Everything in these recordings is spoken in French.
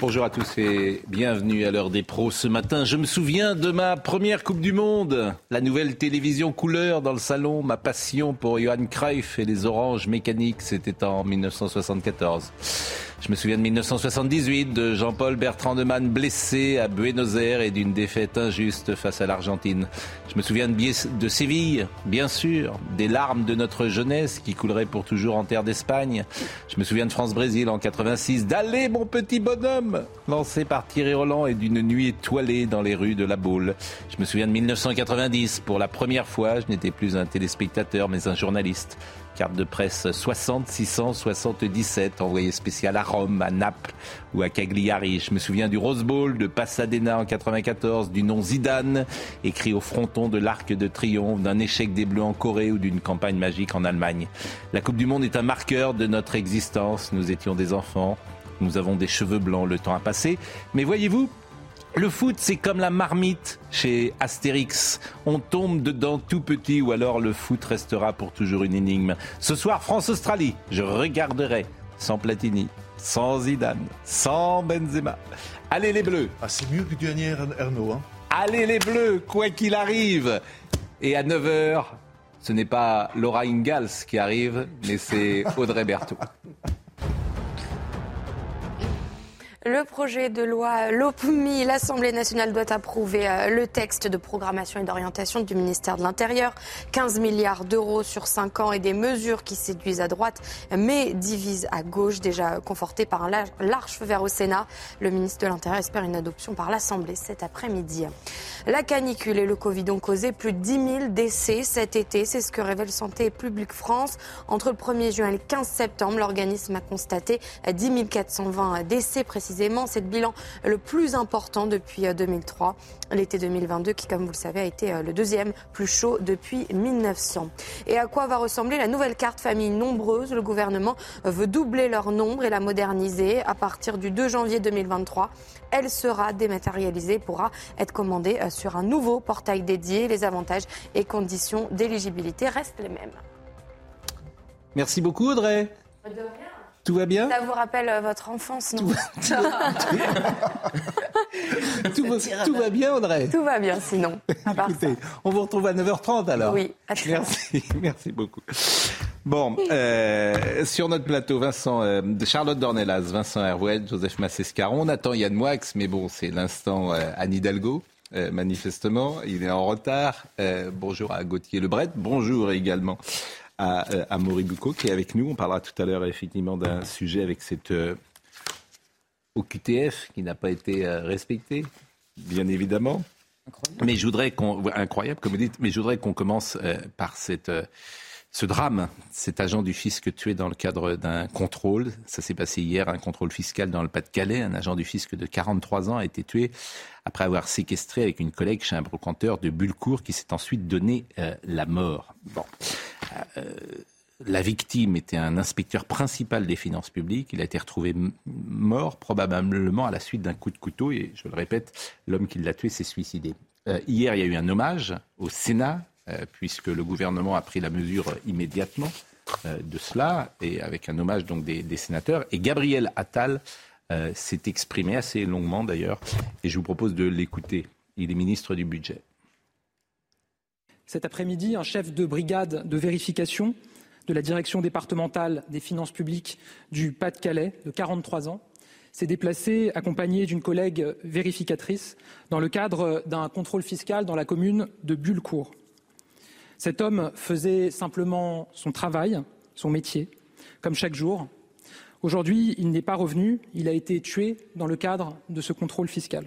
Bonjour à tous et bienvenue à l'heure des pros ce matin. Je me souviens de ma première Coupe du Monde, la nouvelle télévision couleur dans le salon, ma passion pour Johan Cruyff et les oranges mécaniques, c'était en 1974. Je me souviens de 1978, de Jean-Paul Bertrand de Man blessé à Buenos Aires et d'une défaite injuste face à l'Argentine. Je me souviens de, de Séville, bien sûr, des larmes de notre jeunesse qui couleraient pour toujours en terre d'Espagne. Je me souviens de France-Brésil en 86, d'Allez mon petit bonhomme, lancé par Thierry Roland et d'une nuit étoilée dans les rues de la Baule. Je me souviens de 1990, pour la première fois, je n'étais plus un téléspectateur mais un journaliste. Carte de presse 60 677, envoyé spécial à Rome, à Naples ou à Cagliari. Je me souviens du Rose Bowl de Pasadena en 94, du nom Zidane, écrit au fronton de l'Arc de Triomphe, d'un échec des Bleus en Corée ou d'une campagne magique en Allemagne. La Coupe du Monde est un marqueur de notre existence. Nous étions des enfants. Nous avons des cheveux blancs, le temps a passé. Mais voyez-vous, le foot, c'est comme la marmite chez Astérix. On tombe dedans tout petit ou alors le foot restera pour toujours une énigme. Ce soir, France-Australie, je regarderai sans Platini, sans Zidane, sans Benzema. Allez les Bleus Ah, c'est mieux que Daniel Ernaud. Hein. Allez les Bleus, quoi qu'il arrive Et à 9h, ce n'est pas Laura Ingalls qui arrive, mais c'est Audrey Berthaud. Le projet de loi LOPMI, l'Assemblée nationale doit approuver euh, le texte de programmation et d'orientation du ministère de l'Intérieur. 15 milliards d'euros sur 5 ans et des mesures qui séduisent à droite mais divisent à gauche, déjà confortées par un large feu vert au Sénat. Le ministre de l'Intérieur espère une adoption par l'Assemblée cet après-midi. La canicule et le Covid ont causé plus de 10 000 décès cet été. C'est ce que révèle Santé publique France. Entre le 1er juin et le 15 septembre, l'organisme a constaté 10 420 décès précis c'est le bilan le plus important depuis 2003. Euh, L'été 2022 qui, comme vous le savez, a été euh, le deuxième plus chaud depuis 1900. Et à quoi va ressembler la nouvelle carte famille nombreuse? Le gouvernement veut doubler leur nombre et la moderniser à partir du 2 janvier 2023. Elle sera dématérialisée, pourra être commandée euh, sur un nouveau portail dédié. Les avantages et conditions d'éligibilité restent les mêmes. Merci beaucoup Audrey. De rien. Tout va bien? Ça vous rappelle euh, votre enfance, non? Tout, va, tout, va, bien, Audrey Tout va bien, sinon. Écoutez, on vous retrouve à 9h30 alors. Oui, à Merci, merci beaucoup. Bon, euh, sur notre plateau, Vincent, euh, Charlotte Dornelas, Vincent Hervouet, Joseph Massescaron. On attend Yann Moix, mais bon, c'est l'instant euh, Anne Hidalgo. Euh, manifestement, il est en retard. Euh, bonjour à Gauthier Lebret. Bonjour également à, euh, à Bucco qui est avec nous. On parlera tout à l'heure effectivement d'un sujet avec cette euh, OQTF qui n'a pas été euh, respectée, bien évidemment. Incroyable. Mais je voudrais qu'on incroyable comme vous dites, mais je voudrais qu'on commence euh, par cette ce drame, cet agent du fisc tué dans le cadre d'un contrôle, ça s'est passé hier, un contrôle fiscal dans le Pas-de-Calais, un agent du fisc de 43 ans a été tué après avoir séquestré avec une collègue chez un brocanteur de Bulcourt qui s'est ensuite donné euh, la mort. Bon. Euh, la victime était un inspecteur principal des finances publiques. Il a été retrouvé mort, probablement à la suite d'un coup de couteau. Et je le répète, l'homme qui l'a tué s'est suicidé. Euh, hier, il y a eu un hommage au Sénat, puisque le gouvernement a pris la mesure immédiatement euh, de cela, et avec un hommage donc des, des sénateurs. Et Gabriel Attal euh, s'est exprimé assez longuement d'ailleurs, et je vous propose de l'écouter. Il est ministre du Budget. Cet après-midi, un chef de brigade de vérification de la direction départementale des finances publiques du Pas-de-Calais, de 43 ans, s'est déplacé accompagné d'une collègue vérificatrice dans le cadre d'un contrôle fiscal dans la commune de Bullecourt. Cet homme faisait simplement son travail, son métier, comme chaque jour. Aujourd'hui, il n'est pas revenu, il a été tué dans le cadre de ce contrôle fiscal.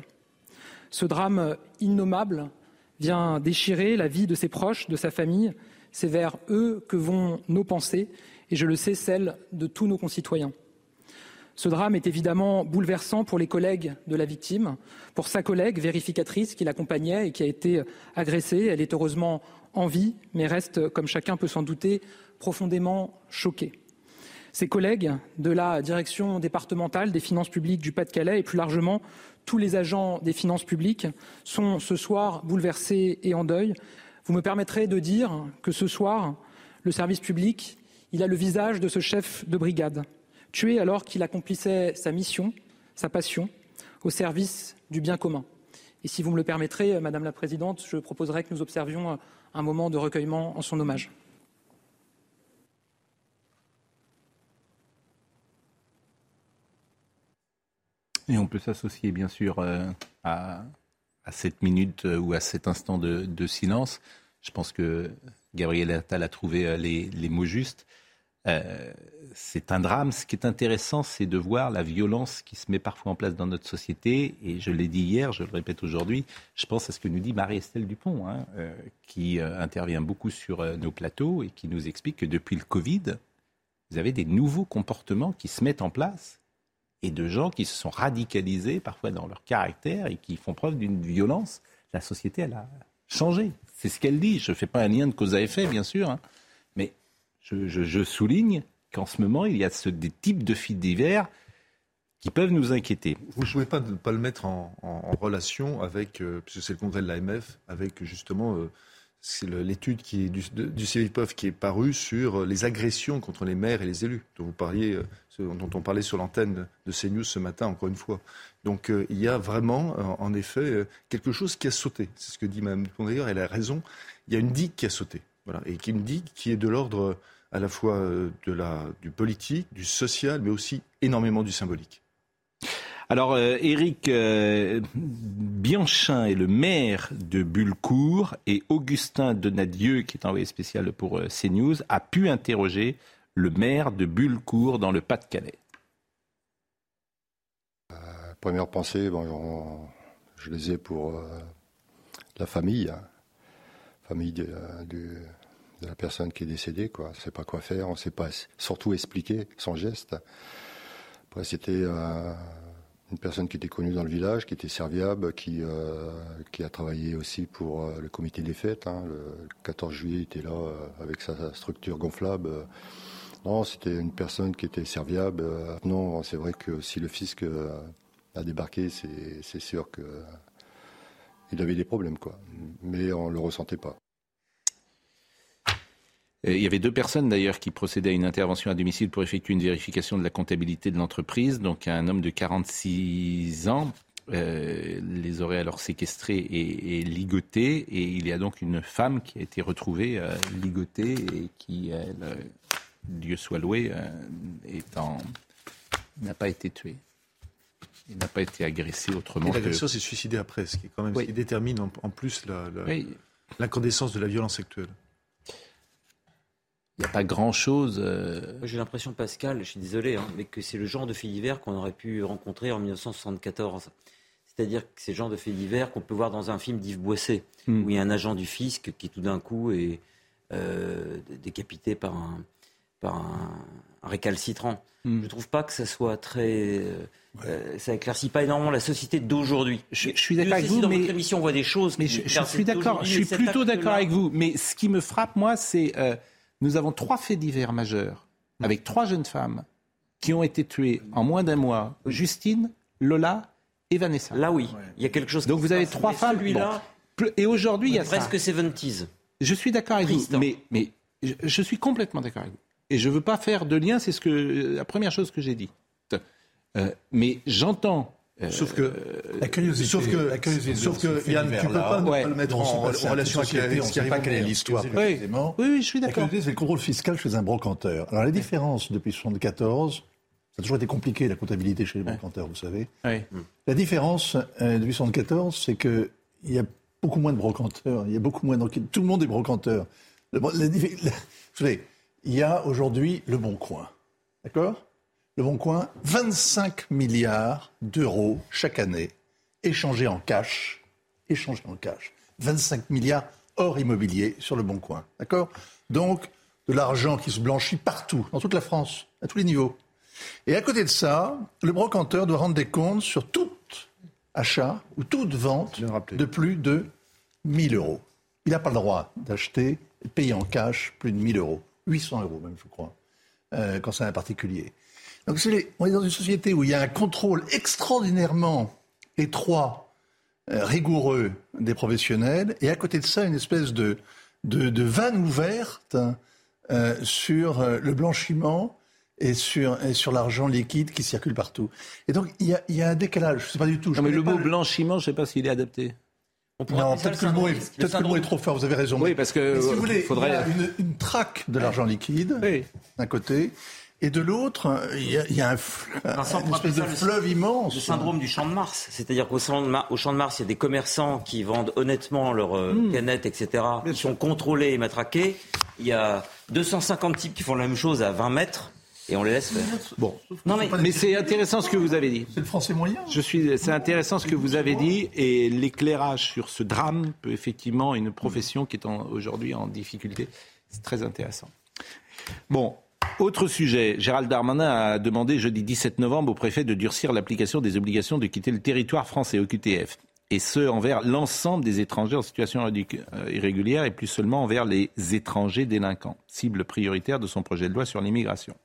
Ce drame innommable vient déchirer la vie de ses proches, de sa famille. C'est vers eux que vont nos pensées et je le sais, celle de tous nos concitoyens. Ce drame est évidemment bouleversant pour les collègues de la victime, pour sa collègue vérificatrice qui l'accompagnait et qui a été agressée. Elle est heureusement en vie, mais reste, comme chacun peut s'en douter, profondément choquée. Ses collègues de la direction départementale des finances publiques du Pas-de-Calais et plus largement tous les agents des finances publiques sont ce soir bouleversés et en deuil. Vous me permettrez de dire que ce soir, le service public, a le visage de ce chef de brigade tué alors qu'il accomplissait sa mission, sa passion, au service du bien commun. Et si vous me le permettrez, Madame la Présidente, je proposerai que nous observions un moment de recueillement en son hommage. Et on peut s'associer, bien sûr, euh, à, cette minute euh, ou à cet instant de, silence. Je pense que Gabriel Attal a trouvé euh, les mots justes. Euh, c'est un drame. Ce qui est intéressant, c'est de voir la violence qui se met parfois en place dans notre société. Et je l'ai dit hier, je le répète aujourd'hui, je pense à ce que nous dit Marie-Estelle Dupont, hein, euh, qui euh, intervient beaucoup sur nos plateaux et qui nous explique que depuis le Covid, vous avez des nouveaux comportements qui se mettent en place et de gens qui se sont radicalisés parfois dans leur caractère et qui font preuve d'une violence. La société, elle a changé. C'est ce qu'elle dit. Je ne fais pas un lien de cause à effet, bien sûr. Hein je, souligne qu'en ce moment, il y a des types de faits divers qui peuvent nous inquiéter. Vous ne pouvez pas pas le mettre en, relation avec, euh, puisque c'est le congrès de l'AMF, avec justement euh, l'étude du, du CIPOF qui est parue sur les agressions contre les maires et les élus, dont vous parliez, euh, dont on parlait sur l'antenne de CNews ce matin, encore une fois. Donc il y a vraiment, en effet, quelque chose qui a sauté. C'est ce que dit Mme d'ailleurs, elle a raison. Il y a une digue qui a sauté. Voilà, et qui une digue qui est de l'ordre à la fois euh, de la, du politique, du social, mais aussi énormément du symbolique. Alors, euh, Éric euh, Bianchin est le maire de Bulcourt et Augustin Donadieu, qui est envoyé spécial pour CNews, a pu interroger le maire de Bulcourt dans le Pas-de-Calais. première pensée, bon, je les ai pour la famille, hein. Famille de, de la personne qui est décédée, quoi. On sait pas quoi faire, on sait pas surtout expliquer son geste. Après, c'était euh, une personne qui était connue dans le village, qui était serviable, qui, euh, a travaillé aussi pour euh, le comité des fêtes. Hein. Le 14 juillet, il était là avec sa structure gonflable. Non, c'était une personne qui était serviable. Non, c'est vrai que si le fisc a débarqué, c'est sûr que il avait des problèmes, quoi. Mais on le ressentait pas. Euh, il y avait deux personnes d'ailleurs qui procédaient à une intervention à domicile pour effectuer une vérification de la comptabilité de l'entreprise. Donc un homme de 46 ans euh, les aurait alors séquestrés et, et, ligotés. Et il y a donc une femme qui a été retrouvée euh, ligotée et qui, elle, Dieu soit loué, n'a pas été tuée. Il n'a pas été agressé autrement. L'agresseur s'est suicidé après, ce qui est quand même ce qui détermine en, plus l'incandescence de la violence actuelle. Il n'y a pas grand-chose. Euh, j'ai l'impression, Pascal, je suis désolé, hein, mais que c'est le genre de fait divers qu'on aurait pu rencontrer en 1974. C'est-à-dire que c'est le genre de fait divers qu'on peut voir dans un film d'Yves Boisset, hmm. où il y a un agent du fisc qui tout d'un coup est euh, décapité par un, par un, récalcitrant. Hmm. Je ne trouve pas que ça soit très... Euh, ça éclaircit pas énormément la société d'aujourd'hui. Je, suis d'accord avec vous, dans mais votre émission on voit des choses. Mais je, suis d'accord, je suis plutôt d'accord avec vous. Mais ce qui me frappe, moi, c'est nous avons trois faits divers majeurs avec trois jeunes femmes qui ont été tuées en moins d'un mois. Justine, Lola et Vanessa. Là oui, il y a quelque chose. Donc vous avez trois femmes. Et aujourd'hui, il y a presque 70 Je suis d'accord avec vous, mais, mais je, suis complètement d'accord avec vous. Et je ne veux pas faire de lien, c'est ce que la première chose que j'ai dit. Euh, mais j'entends euh, sauf que la curiosité, sauf que, la curiosité sauf que Yann, tu peux pas, ouais. pas le mettre en, relation avec ce qui arrive. pas quelle est l'histoire oui. oui, je suis d'accord. La curiosité, c'est le contrôle fiscal chez un brocanteur. Alors la différence depuis 74, ça a toujours été compliqué la comptabilité chez les brocanteurs, vous savez. Oui. La différence euh, depuis 74, c'est que il y a beaucoup moins de brocanteurs, il y a beaucoup moins tout le monde est brocanteur. Le, vous savez, il y a aujourd'hui le Bon Coin, d'accord? Le Bon Coin, 25 milliards d'euros chaque année échangés en cash, échangés en cash. 25 milliards hors immobilier sur le Bon Coin. D'accord? Donc, de l'argent qui se blanchit partout, dans toute la France, à tous les niveaux. Et à côté de ça, le brocanteur doit rendre des comptes sur tout achat ou toute vente de plus de 1000 euros. Il n'a pas le droit d'acheter, de payer en cash plus de 1000 euros. 800 euros même, je crois, euh, quand c'est un particulier. Donc on est dans une société où il y a un contrôle extraordinairement étroit, euh, rigoureux des professionnels, et à côté de ça, une espèce de, de, vanne ouverte euh, sur le blanchiment et sur, sur l'argent liquide qui circule partout. Et donc, il y a, y a un décalage. Je ne sais pas du tout. Non, mais le mot blanchiment, je ne sais pas s'il est adapté. Non, peut-être que, le mot est trop fort, vous avez raison. Oui, parce que. si vous voulez, faudrait... il y a une, une traque de l'argent liquide, d'un côté, et de l'autre, il y a, un une espèce de fleuve immense. Le syndrome du champ de Mars. C'est-à-dire qu'au champ, champ, de Mars, il y a des commerçants qui vendent honnêtement leurs euh, hmm. canettes, etc., Ils sont contrôlés et matraqués. Il y a 250 types qui font la même chose à 20 mètres et on les laisse faire. Bon, non mais, mais c'est intéressant ce que vous avez dit. C'est le français moyen. Je suis, c'est intéressant ce que vous avez dit et l'éclairage sur ce drame peut effectivement une profession qui est aujourd'hui en difficulté. C'est très intéressant. Bon, autre sujet, Gérald Darmanin a demandé jeudi 17 novembre au préfet de durcir l'application des obligations de quitter le territoire français au QTF et ce envers l'ensemble des étrangers en situation euh, irrégulière et plus seulement envers les étrangers délinquants, cible prioritaire de son projet de loi sur l'immigration.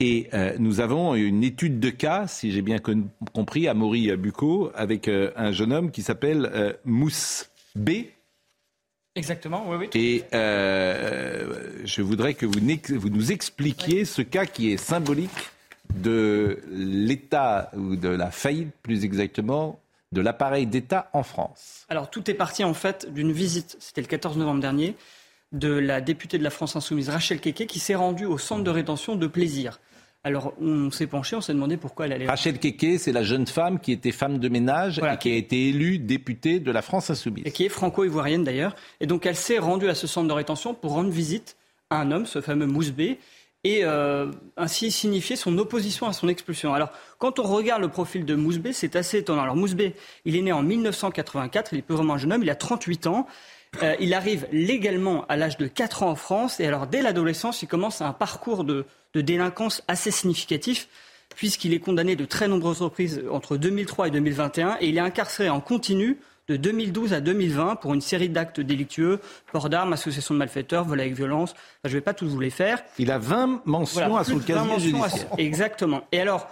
Et euh, nous avons une étude de cas, si j'ai bien compris, à Maury Bucco, avec euh, un jeune homme qui s'appelle Mousse B. Exactement, oui, oui. Et je voudrais que vous, vous nous expliquiez ce cas qui est symbolique de l'état ou de la faillite, plus exactement, de l'appareil d'État en France Alors tout est parti en fait d'une visite, c'était le 14 novembre dernier, de la députée de la France Insoumise Rachel Keke qui s'est rendue au centre de rétention de plaisir. Alors, on s'est penché, on s'est demandé pourquoi elle allait. Rachel Keke, c'est la jeune femme qui était femme de ménage et qui a été élue députée de la France Insoumise. Et qui est franco-ivoirienne d'ailleurs. Et donc, elle s'est rendue à ce centre de rétention pour rendre visite à un homme, ce fameux Mousbé, et euh, ainsi signifier son opposition à son expulsion. Alors, quand on regarde le profil de Mousbé, c'est assez étonnant. Alors, Mousbé, il est né en 1984, il est peu vraiment un jeune homme, il a 38 ans. Euh, il arrive légalement à l'âge de 4 ans en France, et alors, dès l'adolescence, il commence un parcours de, de délinquance assez significatif, puisqu'il est condamné de très nombreuses reprises entre 2003 et 2021, et il est incarcéré en continu de 2012 à 2020 pour une série d'actes délictueux, port d'armes, association de malfaiteurs, vol avec violence. je ne vais pas tous vous les faire. Il a 20 mentions à son casier judiciaire. Exactement. Et alors,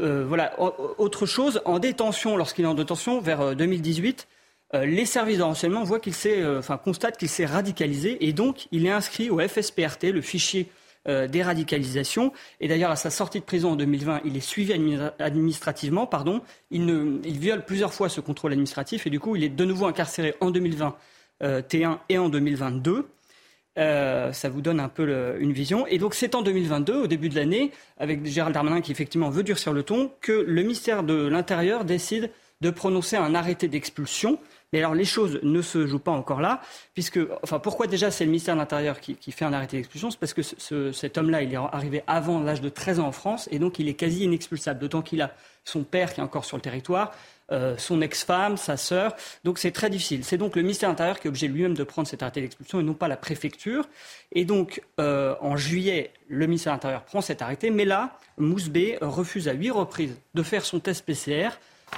euh, voilà, autre chose, en détention, lorsqu'il est en détention, vers 2018, euh, euh, les services de renseignement voient qu'il s'est, enfin, constatent qu'il s'est radicalisé et donc il est inscrit au FSPRT, le fichier euh, déradicalisation. Et d'ailleurs, à sa sortie de prison en 2020, il est suivi administrativement. Pardon. Il, viole plusieurs fois ce contrôle administratif et du coup, il est de nouveau incarcéré en 2020 euh, T1 et en 2022. Euh, ça vous donne un peu une vision. Et donc c'est en 2022, au début de l'année, avec Gérald Darmanin qui effectivement veut durcir le ton, que le ministère de l'Intérieur décide de prononcer un arrêté d'expulsion mais alors les choses ne se jouent pas encore là, puisque, enfin, pourquoi déjà c'est le ministère de l'Intérieur qui, fait un arrêté d'expulsion? C'est parce que ce, cet homme-là, il est arrivé avant l'âge de 13 ans en France, et donc il est quasi inexpulsable, d'autant qu'il a son père qui est encore sur le territoire, euh, son ex-femme, sa sœur. Donc c'est très difficile. C'est donc le ministère de l'Intérieur qui est obligé lui-même de prendre cet arrêté d'expulsion et non pas la préfecture. Et donc euh, en juillet, le ministère de l'Intérieur prend cet arrêté, mais là, Mousbé refuse à huit reprises de faire son test PCR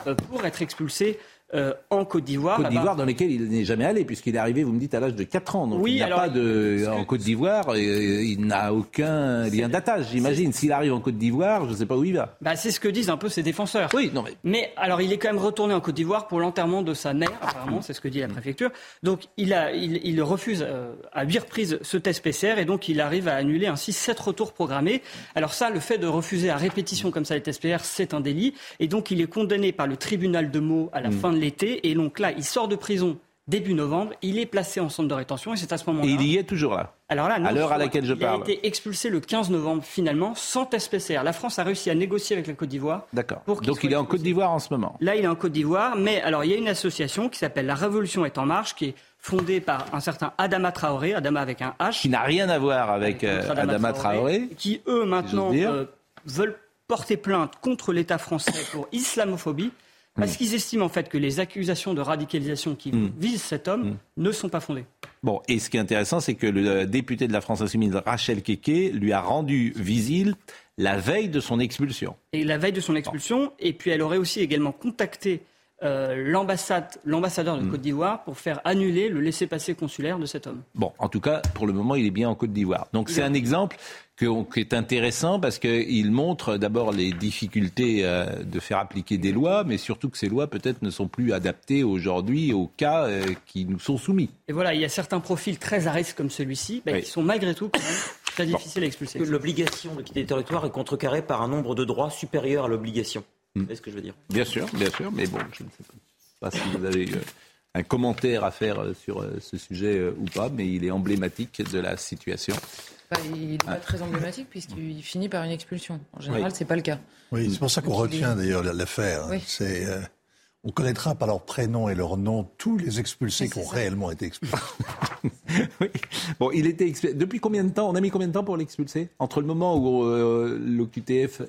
euh, pour être expulsé euh, en Côte d'Ivoire. Côte d'Ivoire dans lequel il n'est jamais allé, puisqu'il est arrivé, vous me dites, à l'âge de 4 ans. Donc oui, il n'y a pas de. En Côte d'Ivoire, il n'a aucun lien d'attache, j'imagine. S'il arrive en Côte d'Ivoire, je ne sais pas où il va. Bah, c'est ce que disent un peu ses défenseurs. Oui, non mais. Mais alors, il est quand même retourné en Côte d'Ivoire pour l'enterrement de sa mère, apparemment, c'est ce que dit la préfecture. Donc, il, a, il, refuse euh, à huit reprises ce test PCR et donc il arrive à annuler ainsi sept retours programmés. Alors, ça, le fait de refuser à répétition comme ça les tests PCR, c'est un délit. Et donc, il est condamné par le tribunal de Meaux à la hmm. fin de l'été. Et donc, là, il sort de prison début novembre, il est placé en centre de rétention et c'est à ce moment-là. Et il y est toujours là. Alors là, à l'heure à laquelle je parle. Il a été expulsé le 15 novembre finalement sans test PCR. La France a réussi à négocier avec la Côte d'Ivoire. D'accord. Donc il est en Côte d'Ivoire en ce moment. Là, il est en Côte d'Ivoire, mais alors il y a une association qui s'appelle La Révolution est en marche, qui est fondée par un certain Adama Traoré, Adama avec un H. Qui n'a rien à voir avec, euh, Adama, Traoré, Qui eux maintenant euh, veulent porter plainte contre l'État français pour islamophobie parce mm. qu'ils estiment en fait que les accusations de radicalisation qui mm. visent cet homme mm. ne sont pas fondées. Bon, et ce qui est intéressant, c'est que le député de la France Insoumise, Rachel Keke, lui a rendu visite la veille de son expulsion. Et la veille de son expulsion, et puis elle aurait aussi également contacté euh, l'ambassadeur de. Côte d'Ivoire pour faire annuler le laissez-passer consulaire de cet homme. Bon, en tout cas, pour le moment, il est bien en Côte d'Ivoire. Donc c'est un exemple qui est intéressant parce qu'il montre d'abord les difficultés euh, de faire appliquer des lois, mais surtout que ces lois peut-être ne sont plus adaptées aujourd'hui aux cas euh, qui nous sont soumis. Et voilà, il y a certains profils très à risque comme celui-ci bah, qui sont malgré tout très difficiles à expulser. L'obligation de quitter le territoire est contrecarrée par un nombre de droits supérieur à l'obligation. Hmm. C'est ce que je veux dire? Bien sûr, bien sûr, mais bon, je ne sais pas si vous avez euh, un commentaire à faire euh, sur euh, ce sujet ou pas, mais il est emblématique de la situation. Bah, il n'est pas très emblématique puisqu'il finit par une expulsion. En général, ce c'est pas le cas. Oui, c'est pour ça qu'on retient d'ailleurs l'affaire. C'est on connaîtra par leur prénom et leur nom tous les expulsés qui ont réellement été expulsés. oui. Bon, il était expulsé. Depuis combien de temps On a mis combien de temps pour l'expulser? Entre le moment où l'OQTF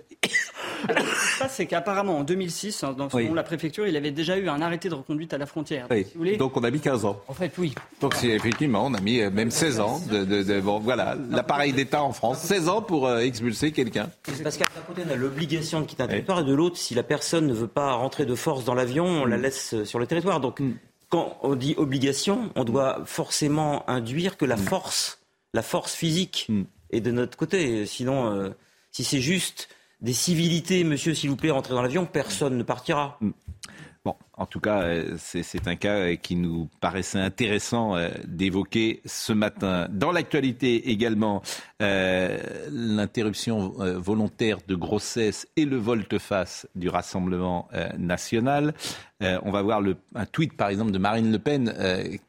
ça, c'est qu'apparemment, en 2006, hein, dans selon la préfecture, il avait déjà eu un arrêté de reconduite à la frontière. Donc, on a mis 15 ans. En fait, oui. Donc, effectivement, on a mis euh, même 16 ans. De, bon, voilà, l'appareil d'État en France, 16 ans pour euh, expulser quelqu'un. Parce qu'à côté, on a l'obligation de quitter un territoire, et de l'autre, si la personne ne veut pas rentrer de force dans l'avion, on la mm. laisse euh, sur le territoire. Donc, mm. quand on dit obligation, on doit forcément induire que la mm. force, la force physique est de notre côté. Sinon, si c'est juste des civilités, monsieur, s'il vous plaît, rentrez dans l'avion, personne ne partira. Mm. Bon, en tout cas, euh, c'est un cas euh, qui nous paraissait intéressant euh, d'évoquer ce matin. Dans l'actualité également, l'interruption volontaire de grossesse et le volte-face du Rassemblement national. on va voir un tweet, par exemple, de Marine Le Pen,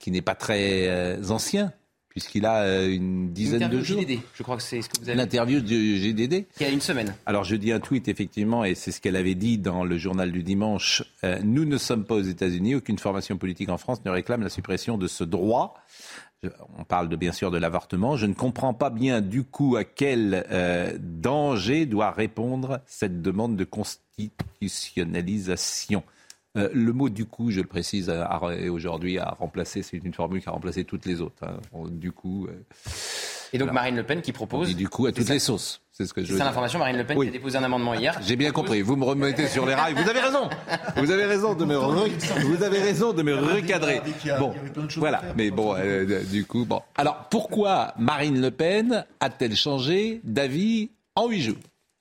qui n'est pas très ancien, puisqu'il a euh, une dizaine de jours. GDD, je crois que c'est ce que vous avez. L'interview du GDD. Il y a une semaine. Alors je dis un tweet effectivement, et c'est ce qu'elle avait dit dans le journal du dimanche. Euh, nous ne sommes pas aux États-Unis. Aucune formation politique en France ne réclame la suppression de ce droit. On parle de, bien sûr de l'avortement. Je ne comprends pas bien du coup à quel euh, danger doit répondre cette demande de constitutionnalisation. Euh, le mot du coup, je le précise, aujourd'hui a remplacé, c'est une formule qui a remplacé toutes les autres. Hein. Du coup. Euh, et donc Marine Le Pen qui propose. Et du coup à toutes les sauces. C'est ce que je veux. C'est l'information. Marine Le Pen qui a déposé un amendement hier. J'ai bien compris. Vous me remettez sur les rails. Vous avez raison. Vous avez raison de me vous avez raison de me recadrer. Bon, voilà. Mais bon, euh, du coup, bon. Alors pourquoi Marine Le Pen a-t-elle changé d'avis en huit jours?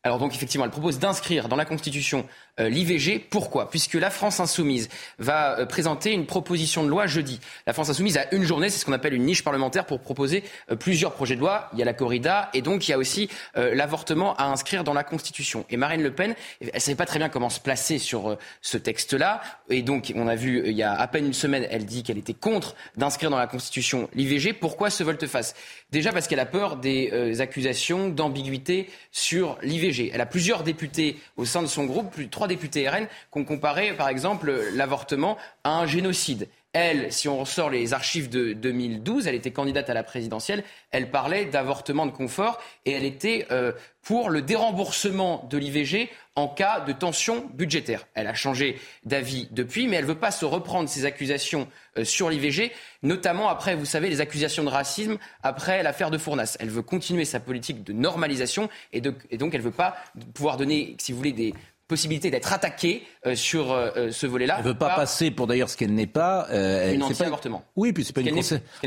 Alors donc effectivement, elle propose d'inscrire dans la Constitution euh, l'IVG. Pourquoi? Puisque la France insoumise va euh, présenter une proposition de loi jeudi. La France insoumise a une journée, c'est ce qu'on appelle une niche parlementaire pour proposer euh, plusieurs projets de loi. Il y a la corrida et donc il y a aussi l'avortement à inscrire dans la Constitution. Et Marine Le Pen, elle ne savait pas très bien comment se placer sur ce texte-là. Et donc on a vu il y a à peine une semaine, elle dit qu'elle était contre d'inscrire dans la Constitution l'IVG. Pourquoi ce volte-face? Déjà parce qu'elle a peur des accusations d'ambiguïté sur l'IVG. Elle a plusieurs députés au sein de son groupe, plus de trois députés RN qui ont comparé, par exemple, l'avortement à un génocide. Elle, si on ressort les archives de 2012, elle était candidate à la présidentielle, elle parlait d'avortement de confort et elle était euh, pour le déremboursement de l'IVG en cas de tension budgétaire. Elle a changé d'avis depuis, mais elle ne veut pas se reprendre ses accusations euh, sur l'IVG, notamment après, vous savez, les accusations de racisme après l'affaire de Fournas. Elle veut continuer sa politique de normalisation et, donc elle ne veut pas pouvoir donner, si vous voulez, des possibilité d'être attaquée euh, sur euh, euh, ce volet-là. Elle ne veut pas passer pour d'ailleurs ce qu'elle n'est pas. une anti-avortement. Oui, puis c'est pas une.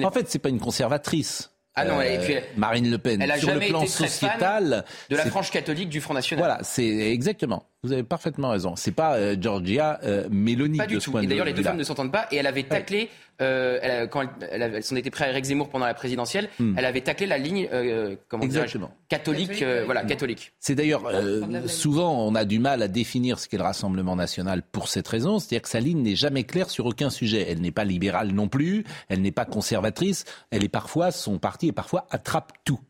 En fait, c'est pas une conservatrice. Ah non, et puis Marine Le Pen. Elle a sur jamais le plan été sociétal, de la frange catholique du Front National. Voilà, c'est exactement. Vous avez parfaitement raison. C'est pas Georgia Meloni pas du tout. et d'ailleurs, les deux femmes ne s'entendent pas. Et elle avait taclé euh, elle, quand elle, elle, s'en était près à Eric Zemmour pendant la présidentielle, hmm. elle avait taclé la ligne euh, comment catholique, euh, voilà, catholique. C'est d'ailleurs souvent on a du mal à définir ce qu'est le Rassemblement national pour cette raison, c'est-à-dire que sa ligne n'est jamais claire sur aucun sujet. Elle n'est pas libérale non plus, elle n'est pas conservatrice, elle est parfois son parti est parfois attrape tout.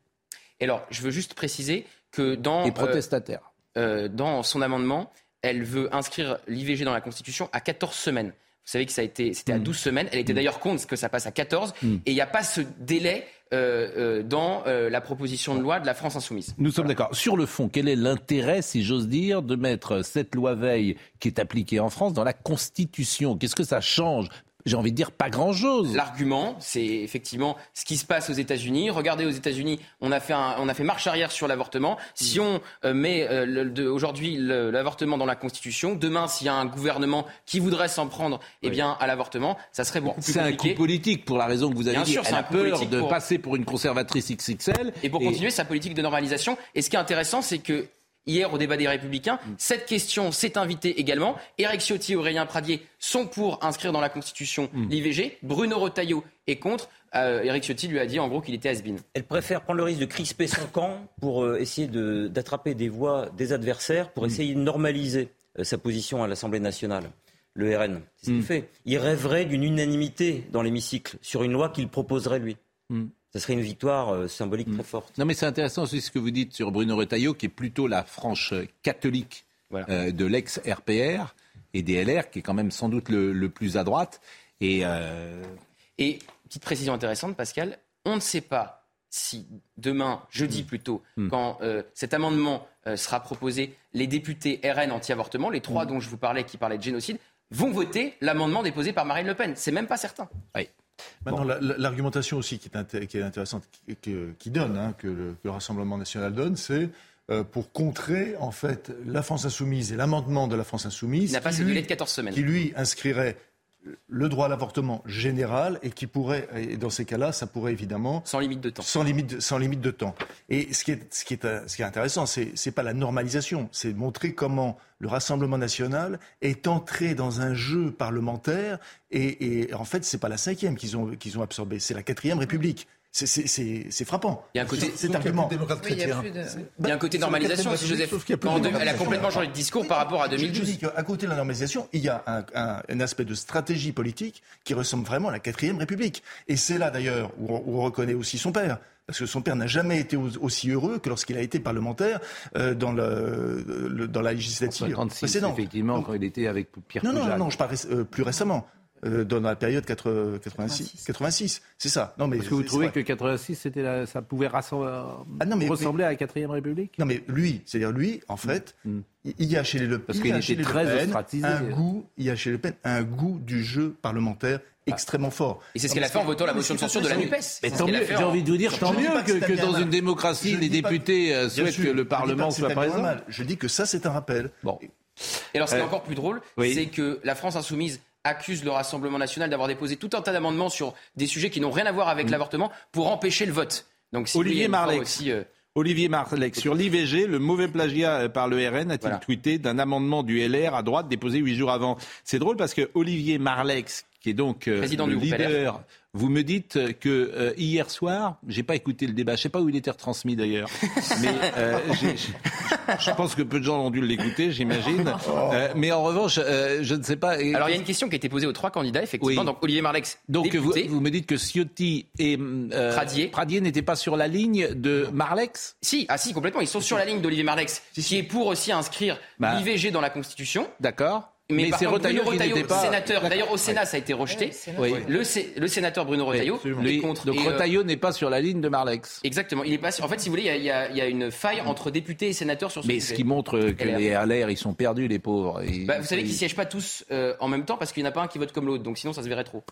Et alors, je veux juste préciser que dans et protestataire. Dans son amendement, elle veut inscrire l'IVG dans la Constitution à 14 semaines. Vous savez que ça a été, c'était à 12 mm. semaines. Elle était mm. d'ailleurs contre que ça passe à 14. Mm. Et il n'y a pas ce délai euh, euh, dans euh, la proposition de loi de la France insoumise. Nous sommes d'accord. Sur le fond, quel est l'intérêt, si j'ose dire, de mettre cette loi Veil qui est appliquée en France dans la Constitution? Qu'est-ce que ça change j'ai envie de dire, pas grand-chose. L'argument, c'est effectivement ce qui se passe aux États-Unis. Regardez, aux États-Unis, on, a fait on a fait marche arrière sur l'avortement. Si on euh, met euh, aujourd'hui l'avortement dans la Constitution, demain, s'il y a un gouvernement qui voudrait s'en prendre eh bien, à l'avortement, ça serait beaucoup plus compliqué. C'est un coup politique, pour la raison que vous avez dit. Sûr, Elle a peur de passer pour une conservatrice XXL. Et pour continuer sa politique de normalisation. Et ce qui est intéressant, c'est que hier au débat des Républicains. Mm. Cette question s'est invitée également. Éric Ciotti et Aurélien Pradier sont pour inscrire dans la Constitution mm. l'IVG. Bruno Retailleau est contre. Euh, Éric Ciotti lui a dit en gros qu'il était has -been. Elle préfère prendre le risque de crisper son camp pour euh, essayer d'attraper des voix des adversaires, pour mm. essayer de normaliser euh, sa position à l'Assemblée nationale. Le RN, c'est ce qu'il fait. Il rêverait d'une unanimité dans l'hémicycle sur une loi qu'il proposerait lui ce serait une victoire euh, symbolique très mm. forte. Non, mais c'est intéressant aussi ce que vous dites sur Bruno Retailleau, qui est plutôt la franche catholique euh, de l'ex-RPR et des LR, qui est quand même sans doute le, plus à droite. Et, euh, et petite précision intéressante, Pascal, on ne sait pas si demain, jeudi mm. plutôt, mm. quand cet amendement sera proposé, les députés RN anti-avortement, les trois dont je vous parlais, qui parlaient de génocide, vont voter l'amendement déposé par Marine Le Pen. C'est même pas certain. Oui. Maintenant, l'argumentation aussi qui est, intéressante, qui, donne, hein, que, le, Rassemblement national donne, c'est euh, pour contrer en fait la France insoumise et l'amendement de la France insoumise. Il n'a pas ce délai de 14 semaines. Qui lui inscrirait le droit à l'avortement général et qui pourrait, et dans ces cas-là, ça pourrait évidemment... Sans limite de temps. Sans limite, sans limite de temps. Et ce qui est, ce qui est, ce qui est intéressant, c'est n'est pas la normalisation, c'est montrer comment le Rassemblement national est entré dans un jeu parlementaire et, et en fait, c'est pas la cinquième qu'ils ont, qu'ils ont absorbé, c'est la quatrième République. C'est frappant. Il y a un côté, c'est il, y a un côté normalisation aussi, Joseph. elle a complètement changé de discours par rapport à 2012. Je dis qu'à côté de la normalisation, il y a un, aspect de stratégie politique qui ressemble vraiment à la quatrième République. Et c'est là d'ailleurs où, on reconnaît aussi son père parce que son père n'a jamais été aussi heureux que lorsqu'il a été parlementaire euh, dans, le, dans la législature précédente. Effectivement, quand il était avec Pierre Non, non, non, je parle euh, plus récemment. Euh, dans la période 86. 86, c'est ça. Non, mais Parce que vous trouvez que 86, c'était ça pouvait rassembler, ah, ressembler à la 4 République? Non, mais lui, c'est-à-dire lui, en fait, mm. Mm. il y a chez les Le Pen, Parce qu'il était très un goût, il y a chez Le Pen un goût du jeu parlementaire ah. extrêmement fort. Et c'est ce qu'elle a fait en votant la motion de censure de la NUPES. Mais tant mieux, j'ai envie de vous dire, tant mieux que, dans une démocratie, les députés euh, souhaitent que le Parlement soit présent. Je dis que ça, c'est un rappel. Bon. Et alors, ce qui est euh, encore plus drôle, c'est que la France insoumise accuse le Rassemblement national d'avoir déposé tout un tas d'amendements sur des sujets qui n'ont rien à voir avec mm. l'avortement pour empêcher le vote. Donc, Olivier Marlex. Euh, Olivier Marlex, sur l'IVG, le mauvais plagiat euh, par le RN a-t-il tweeté d'un amendement du LR à droite déposé huit jours avant C'est drôle parce que Olivier Marlex, qui est donc euh, Président le du leader vous me dites que euh, hier soir, j'ai pas écouté le débat, je sais pas où il était retransmis d'ailleurs, mais euh, je pense que peu de gens ont dû l'écouter, j'imagine. Euh, mais en revanche, je ne sais pas. Alors il y a une question qui a été posée aux trois candidats, effectivement. Donc Olivier Marlex, donc vous, vous, me dites que Ciotti et Pradier, Pradier n'étaient pas sur la ligne de Marlex? Si, ah si, complètement. Ils sont sur la ligne d'Olivier Marlex, qui est pour aussi inscrire bah. l'IVG dans la Constitution. D'accord. Mais, c'est Retailleau, pas... sénateur. D'ailleurs, au Sénat, ça a été rejeté. le, sénateur Bruno Retailleau est contre. Donc euh, Retailleau n'est pas sur la ligne de Marlex. Exactement. Il est pas. En fait, si vous voulez, il y, a, une faille entre députés et sénateurs sur ce Mais ce qui montre que les LR, ils sont perdus, les pauvres. Bah, vous savez qu'ils siègent pas tous euh, en même temps parce qu'il n'y en a pas un qui vote comme l'autre. Donc sinon, ça se verrait trop.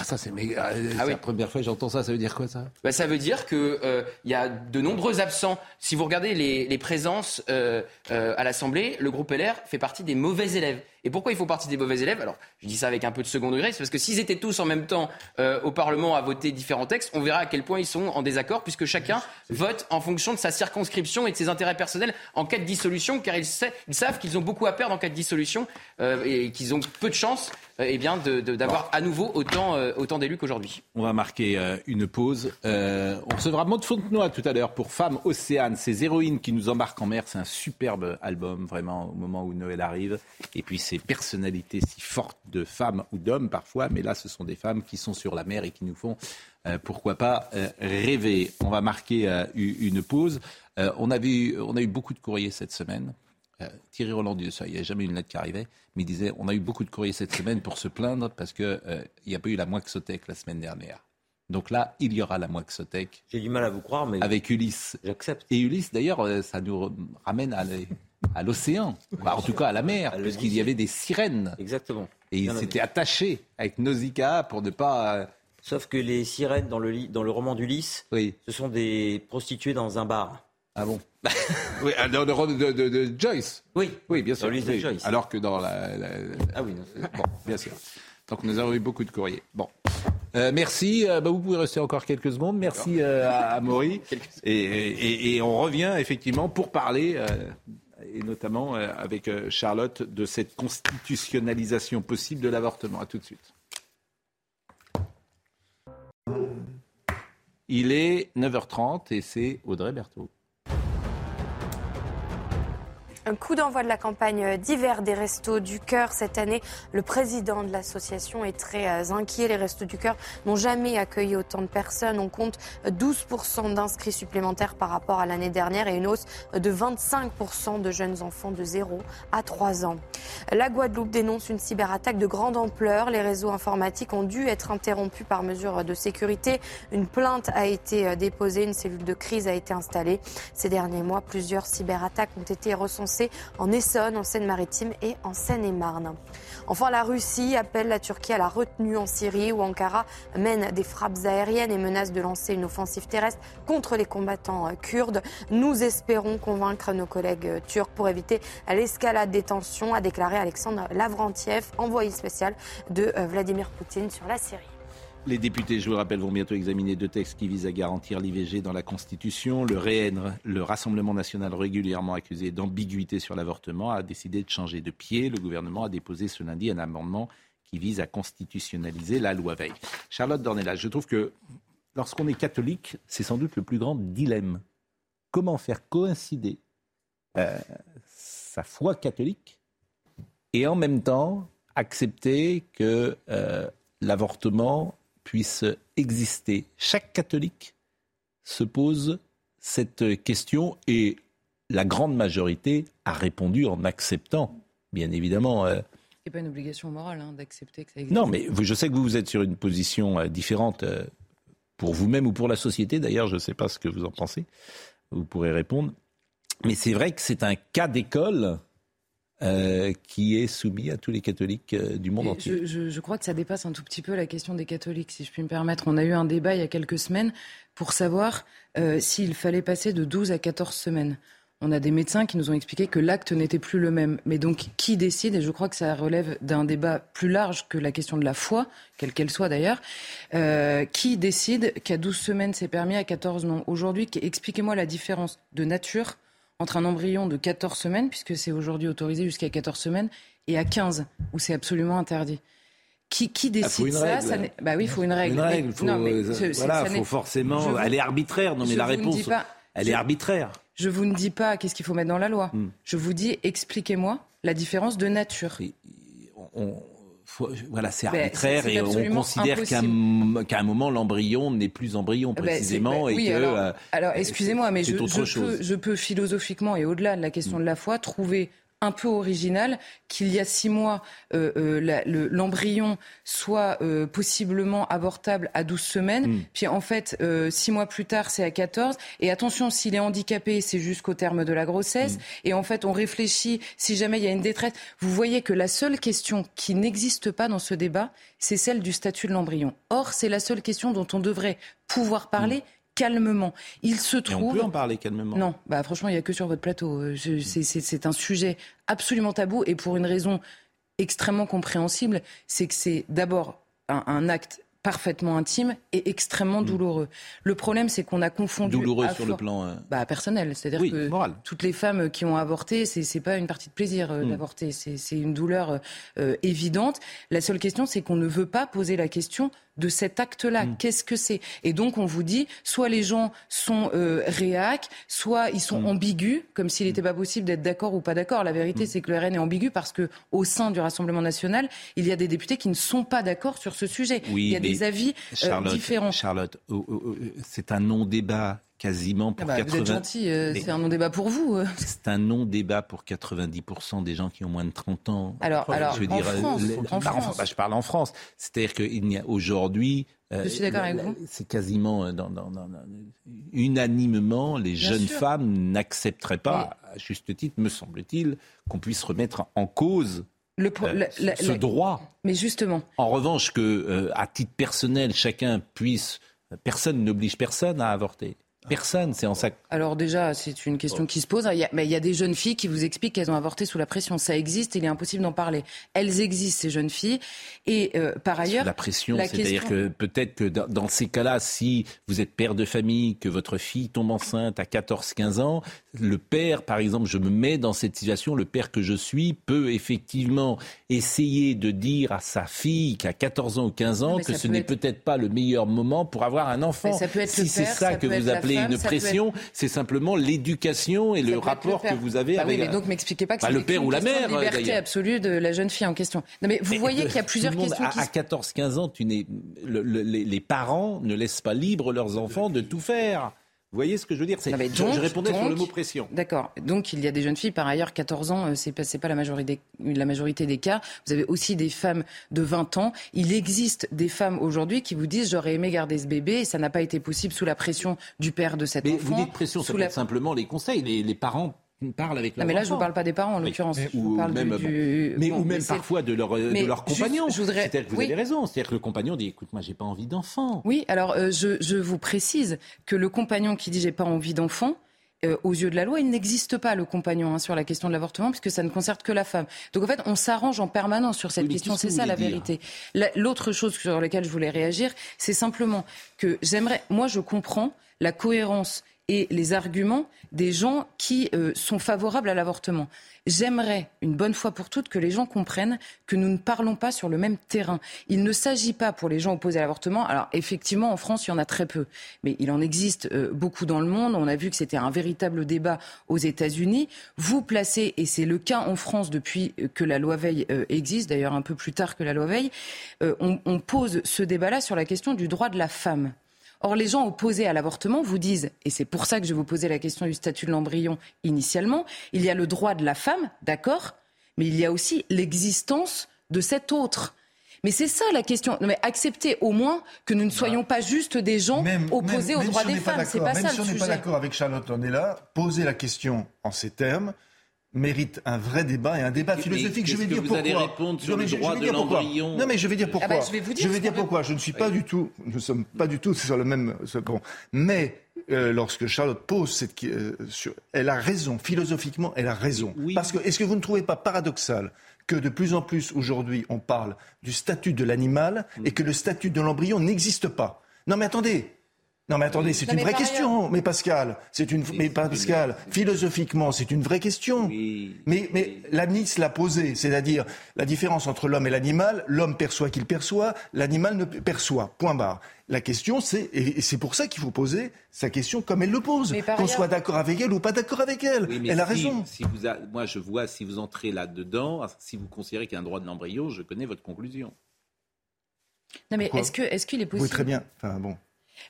Ah ça c'est ah, ah la première fois que j'entends ça. Ça veut dire quoi ça? Bah, Ça veut dire que euh, il y a de nombreux absents. Si vous regardez les, présences à l'Assemblée, le groupe LR fait partie des mauvais élèves. Et pourquoi ils font partie des mauvais élèves? Alors, je dis ça avec un peu de second degré, c'est parce que s'ils étaient tous en même temps euh, au Parlement à voter différents textes, on verra à quel point ils sont en désaccord, puisque chacun vote en fonction de sa circonscription et de ses intérêts personnels en cas de dissolution, car ils, savent qu'ils ont beaucoup à perdre en cas de dissolution euh, et qu'ils ont peu de chance euh, eh bien, d'avoir à nouveau autant, autant d'élus qu'aujourd'hui. On va marquer une pause. on recevra Maud Fontenoy tout à l'heure pour Femmes Océane, ces héroïnes qui nous embarquent en mer. C'est un superbe album, vraiment, au moment où Noël arrive. Et puis, ces personnalités si fortes de femmes ou d'hommes parfois, mais là ce sont des femmes qui sont sur la mer et qui nous font, euh, pourquoi pas, euh, rêver. On va marquer euh, une pause. on, avait on a eu beaucoup de courriers cette semaine. Thierry Roland dit ça, il n'y a jamais une lettre qui arrivait, mais il disait on a eu beaucoup de courriers cette semaine pour se plaindre parce qu'il n'y a pas eu la Moixotec la semaine dernière. Donc là, il y aura la Moixotec. J'ai du mal à vous croire, mais. Avec Ulysse. J'accepte. Et Ulysse, d'ailleurs, ça nous ramène à à l'océan, en tout cas à la mer, puisqu'il y avait des sirènes. Exactement. Et il s'était attaché avec Nausicaa pour ne pas. Euh, Sauf que les sirènes dans le, dans le roman d'Ulysse, oui. ce sont des prostituées dans un bar. Ah bon Oui, ah, dans le roman de, de, Joyce. Oui, oui, bien sûr. Joyce. Alors que dans la. Ah oui, non, bon, bien sûr. Donc nous avons eu beaucoup de courriers. Bon. Euh, merci. Euh, bah, vous pouvez rester encore quelques secondes. Merci euh, à, à Maury. Et, et, et, on revient effectivement pour parler, et notamment avec Charlotte, de cette constitutionnalisation possible de l'avortement. À tout de suite. Il est 9h30 et c'est Audrey Berthaud. Un coup d'envoi de la campagne d'hiver des Restos du Cœur cette année. Le président de l'association est très euh, inquiet. Les Restos du Cœur n'ont jamais accueilli autant de personnes. On compte 12% d'inscrits supplémentaires par rapport à l'année dernière et une hausse de 25% de jeunes enfants de 0 à 3 ans. La Guadeloupe dénonce une cyberattaque de grande ampleur. Les réseaux informatiques ont dû être interrompus par mesure de sécurité. Une plainte a été euh, déposée, une cellule de crise a été installée. Ces derniers mois, plusieurs cyberattaques ont été recensées en Essonne, en Seine-Maritime et en Seine-et-Marne. Enfin, la Russie appelle la Turquie à la retenue en Syrie où Ankara mène des frappes aériennes et menace de lancer une offensive terrestre contre les combattants euh, kurdes. Nous espérons convaincre nos collègues euh, turcs pour éviter l'escalade des tensions, a déclaré Alexandre Lavrentiev, envoyé spécial de euh, Vladimir Poutine sur la Syrie. Les députés, je vous le rappelle, vont bientôt examiner deux textes qui visent à garantir l'IVG dans la Constitution. Le RN, le Rassemblement national régulièrement accusé d'ambiguïté sur l'avortement, a décidé de changer de pied. Le gouvernement a déposé ce lundi un amendement qui vise à constitutionnaliser la loi Veil. Charlotte Dornelas, je trouve que lorsqu'on est catholique, c'est sans doute le plus grand dilemme. Comment faire coïncider euh, sa foi catholique et en même temps accepter que euh, l'avortement puisse exister. Chaque catholique se pose cette question et la grande majorité a répondu en acceptant, bien évidemment. Euh, Ce n'est pas une obligation morale hein, d'accepter que ça existe. Non, mais je sais que vous, vous êtes sur une position euh, différente euh, pour vous-même ou pour la société. D'ailleurs, je ne sais pas ce que vous en pensez. Vous pourrez répondre. Mais c'est vrai que c'est un cas d'école euh, qui est soumis à tous les catholiques euh, du monde entier. Je, je, crois que ça dépasse un tout petit peu la question des catholiques, si je puis me permettre. On a eu un débat il y a quelques semaines pour savoir euh, s'il fallait passer de 12 à 14 semaines. On a des médecins qui nous ont expliqué que l'acte n'était plus le même. Mais donc, qui décide? Et je crois que ça relève d'un débat plus large que la question de la foi, quelle qu'elle soit d'ailleurs. Qui décide qu'à 12 semaines c'est permis, à 14 non? Aujourd'hui, expliquez-moi la différence de nature entre un embryon de 14 semaines, puisque c'est aujourd'hui autorisé jusqu'à 14 semaines, et à 15, où c'est absolument interdit. Qui, qui ah, décide ça, ça Bah oui, il faut une règle. Une règle, faut, non, mais euh, voilà, faut forcément. elle est arbitraire, non mais la réponse, elle est arbitraire. Je vous ne dis pas qu'est-ce qu'il faut mettre dans la loi. Hmm. Je vous dis, expliquez-moi la différence de nature. on, voilà, c'est ben, arbitraire et on considère qu'à un, moment l'embryon n'est plus embryon ben, précisément et que. Alors, alors excusez-moi, mais je, je, peux, je, peux, philosophiquement et au-delà de la question de la foi trouver un peu original qu'il y a six mois, euh, euh, l'embryon soit euh, possiblement avortable à 12 semaines, mm. puis en fait, six mois plus tard, c'est à 14. Et attention, s'il est handicapé, c'est jusqu'au terme de la grossesse. Mm. Et en fait, on réfléchit si jamais il y a une détresse. Vous voyez que la seule question qui n'existe pas dans ce débat, c'est celle du statut de l'embryon. Or, c'est la seule question dont on devrait pouvoir parler. Mm calmement. Il se trouve. on peut en parler calmement? Non, bah franchement, il n'y a que sur votre plateau. Euh, c'est un sujet absolument tabou et pour une raison extrêmement compréhensible, c'est que c'est d'abord un, acte parfaitement intime et extrêmement mm. douloureux. Le problème, c'est qu'on a confondu douloureux sur le plan euh, bah, personnel, c'est-à-dire que toutes les femmes qui ont avorté, c'est c'est pas une partie de plaisir euh, mm. d'avorter, c'est une douleur évidente. La seule question, c'est qu'on ne veut pas poser la question de cet acte-là. Mm. Qu'est-ce que c'est? Et donc on vous dit, soit les gens sont euh, réac, soit ils sont mm. ambigus, comme s'il n'était pas possible d'être d'accord ou pas d'accord. La vérité, mm. c'est que le RN est ambigu parce que au sein du Rassemblement national, il y a des députés qui ne sont pas d'accord sur ce sujet. il y a des avis euh, différents. Charlotte, c'est un non-débat quasiment pour ah bah, Vous êtes gentil, euh, c'est un non-débat pour vous. Euh. C'est un non-débat pour 90% des gens qui ont moins de 30 ans. Alors, alors je veux dire, en France, bah, je parle en France. C'est-à-dire qu'il n'y a aujourd'hui je suis d'accord avec vous. C'est quasiment euh, dans, dans, dans, unanimement, les jeunes femmes n'accepteraient pas, à juste titre, me semble-t-il, qu'on puisse remettre en cause le, ce droit. Mais justement. En revanche, que à titre personnel, chacun puisse, personne n'oblige personne à avorter. Personne, c'est en ça. Alors déjà, c'est une question qui se pose. Il y, a, mais il y a des jeunes filles qui vous expliquent qu'elles ont avorté sous la pression. Ça existe, il est impossible d'en parler. Elles existent, ces jeunes filles. Et euh, par ailleurs... La pression, c'est-à-dire que peut-être que dans, ces cas-là, si vous êtes père de famille, que votre fille tombe enceinte à 14-15 ans, le père, par exemple, je me mets dans cette situation, le père que je suis peut effectivement essayer de dire à sa fille qui a 14 ans ou 15 ans que ce n'est peut-être pas le meilleur moment pour avoir un enfant. ça peut être si c'est ça, que vous appelez une pression, c'est simplement l'éducation et le rapport que vous avez bah avec. Oui, mais donc m'expliquez pas que bah, c'est le père ou la mère. liberté absolue de la jeune fille en question. Non, mais vous voyez qu'il y a plusieurs questions. À, 14-15 ans, tu n'es, les parents ne laissent pas libres leurs enfants de tout faire. Vous voyez ce que je veux dire c'est, Je répondais sur le mot pression. D'accord. Donc il y a des jeunes filles, par ailleurs, 14 ans, euh, c'est pas, pas la, majorité, la majorité des cas. Vous avez aussi des femmes de 20 ans. Il existe des femmes aujourd'hui qui vous disent j'aurais aimé garder ce bébé et ça n'a pas été possible sous la pression du père de cet Mais enfant. Vous dites pression, c'est simplement les conseils. Les, les parents parle avec non, mais là, je ne vous parle pas des parents, en l'occurrence. ou même, mais, ou même parfois de leur, de leur compagnon. C'est-à-dire que vous avez raison. C'est-à-dire que le compagnon dit écoute, moi, j'ai pas envie d'enfant. Oui, alors euh, je, je, vous précise que le compagnon qui dit j'ai pas envie d'enfant, euh, aux yeux de la loi, il n'existe pas le compagnon hein, sur la question de l'avortement, puisque ça ne concerne que la femme. Donc en fait, on s'arrange en permanence sur cette question. C'est ça la vérité. L'autre chose sur laquelle je voulais réagir, c'est simplement que j'aimerais, moi, je comprends la cohérence et les arguments des gens qui euh, sont favorables à l'avortement. J'aimerais, une bonne fois pour toutes, que les gens comprennent que nous ne parlons pas sur le même terrain. Il ne s'agit pas pour les gens opposés à l'avortement. Alors, effectivement, en France, il y en a très peu. Mais il en existe euh, beaucoup dans le monde. On a vu que c'était un véritable débat aux États-Unis. Vous placez, et c'est le cas en France depuis que la loi Veil euh, existe, d'ailleurs un peu plus tard que la loi Veil, on, on pose ce débat-là sur la question du droit de la femme. Or, les gens opposés à l'avortement vous disent, et c'est pour ça que je vous posais la question du statut de l'embryon initialement, il y a le droit de la femme, d'accord, mais il y a aussi l'existence de cet autre. Mais c'est ça la question. Non, mais acceptez au moins que nous ne soyons pas juste des gens opposés aux droits des femmes. C'est pas même si on n'est pas d'accord avec Charlotte, on est là. Posez la question en ces termes mérite un vrai débat et un débat philosophique. Je vais dire pourquoi. Allez répondre sur le droit de l'embryon. Non, mais je vais dire pourquoi. Ah bah, je vais, dire, je vais dire pourquoi. Je ne suis pas du tout. Nous ne sommes pas du tout sur le même. Bon. Mais euh, lorsque Charlotte pose cette, euh, sur, elle a raison. Philosophiquement, elle a raison. Parce que est-ce que vous ne trouvez pas paradoxal que de plus en plus aujourd'hui on parle du statut de l'animal et que le statut de l'embryon n'existe pas? Non, mais attendez. Non mais attendez, c'est une vraie question, mais Pascal, c'est une, mais Pascal, philosophiquement, c'est une vraie question. Mais, mais l'ANIS l'a posée, c'est-à-dire la différence entre l'homme et l'animal, l'homme perçoit qu'il perçoit, l'animal ne perçoit. Point barre. La question, c'est, et c'est pour ça qu'il faut poser sa question comme elle le pose, qu'on soit d'accord avec elle ou pas d'accord avec elle. elle a raison. Si vous moi, je vois, si vous entrez là-dedans, si vous considérez qu'il y a un droit de l'embryon, je connais votre conclusion. Non mais est-ce que est-ce qu'il est possible Oui, très bien. Enfin bon.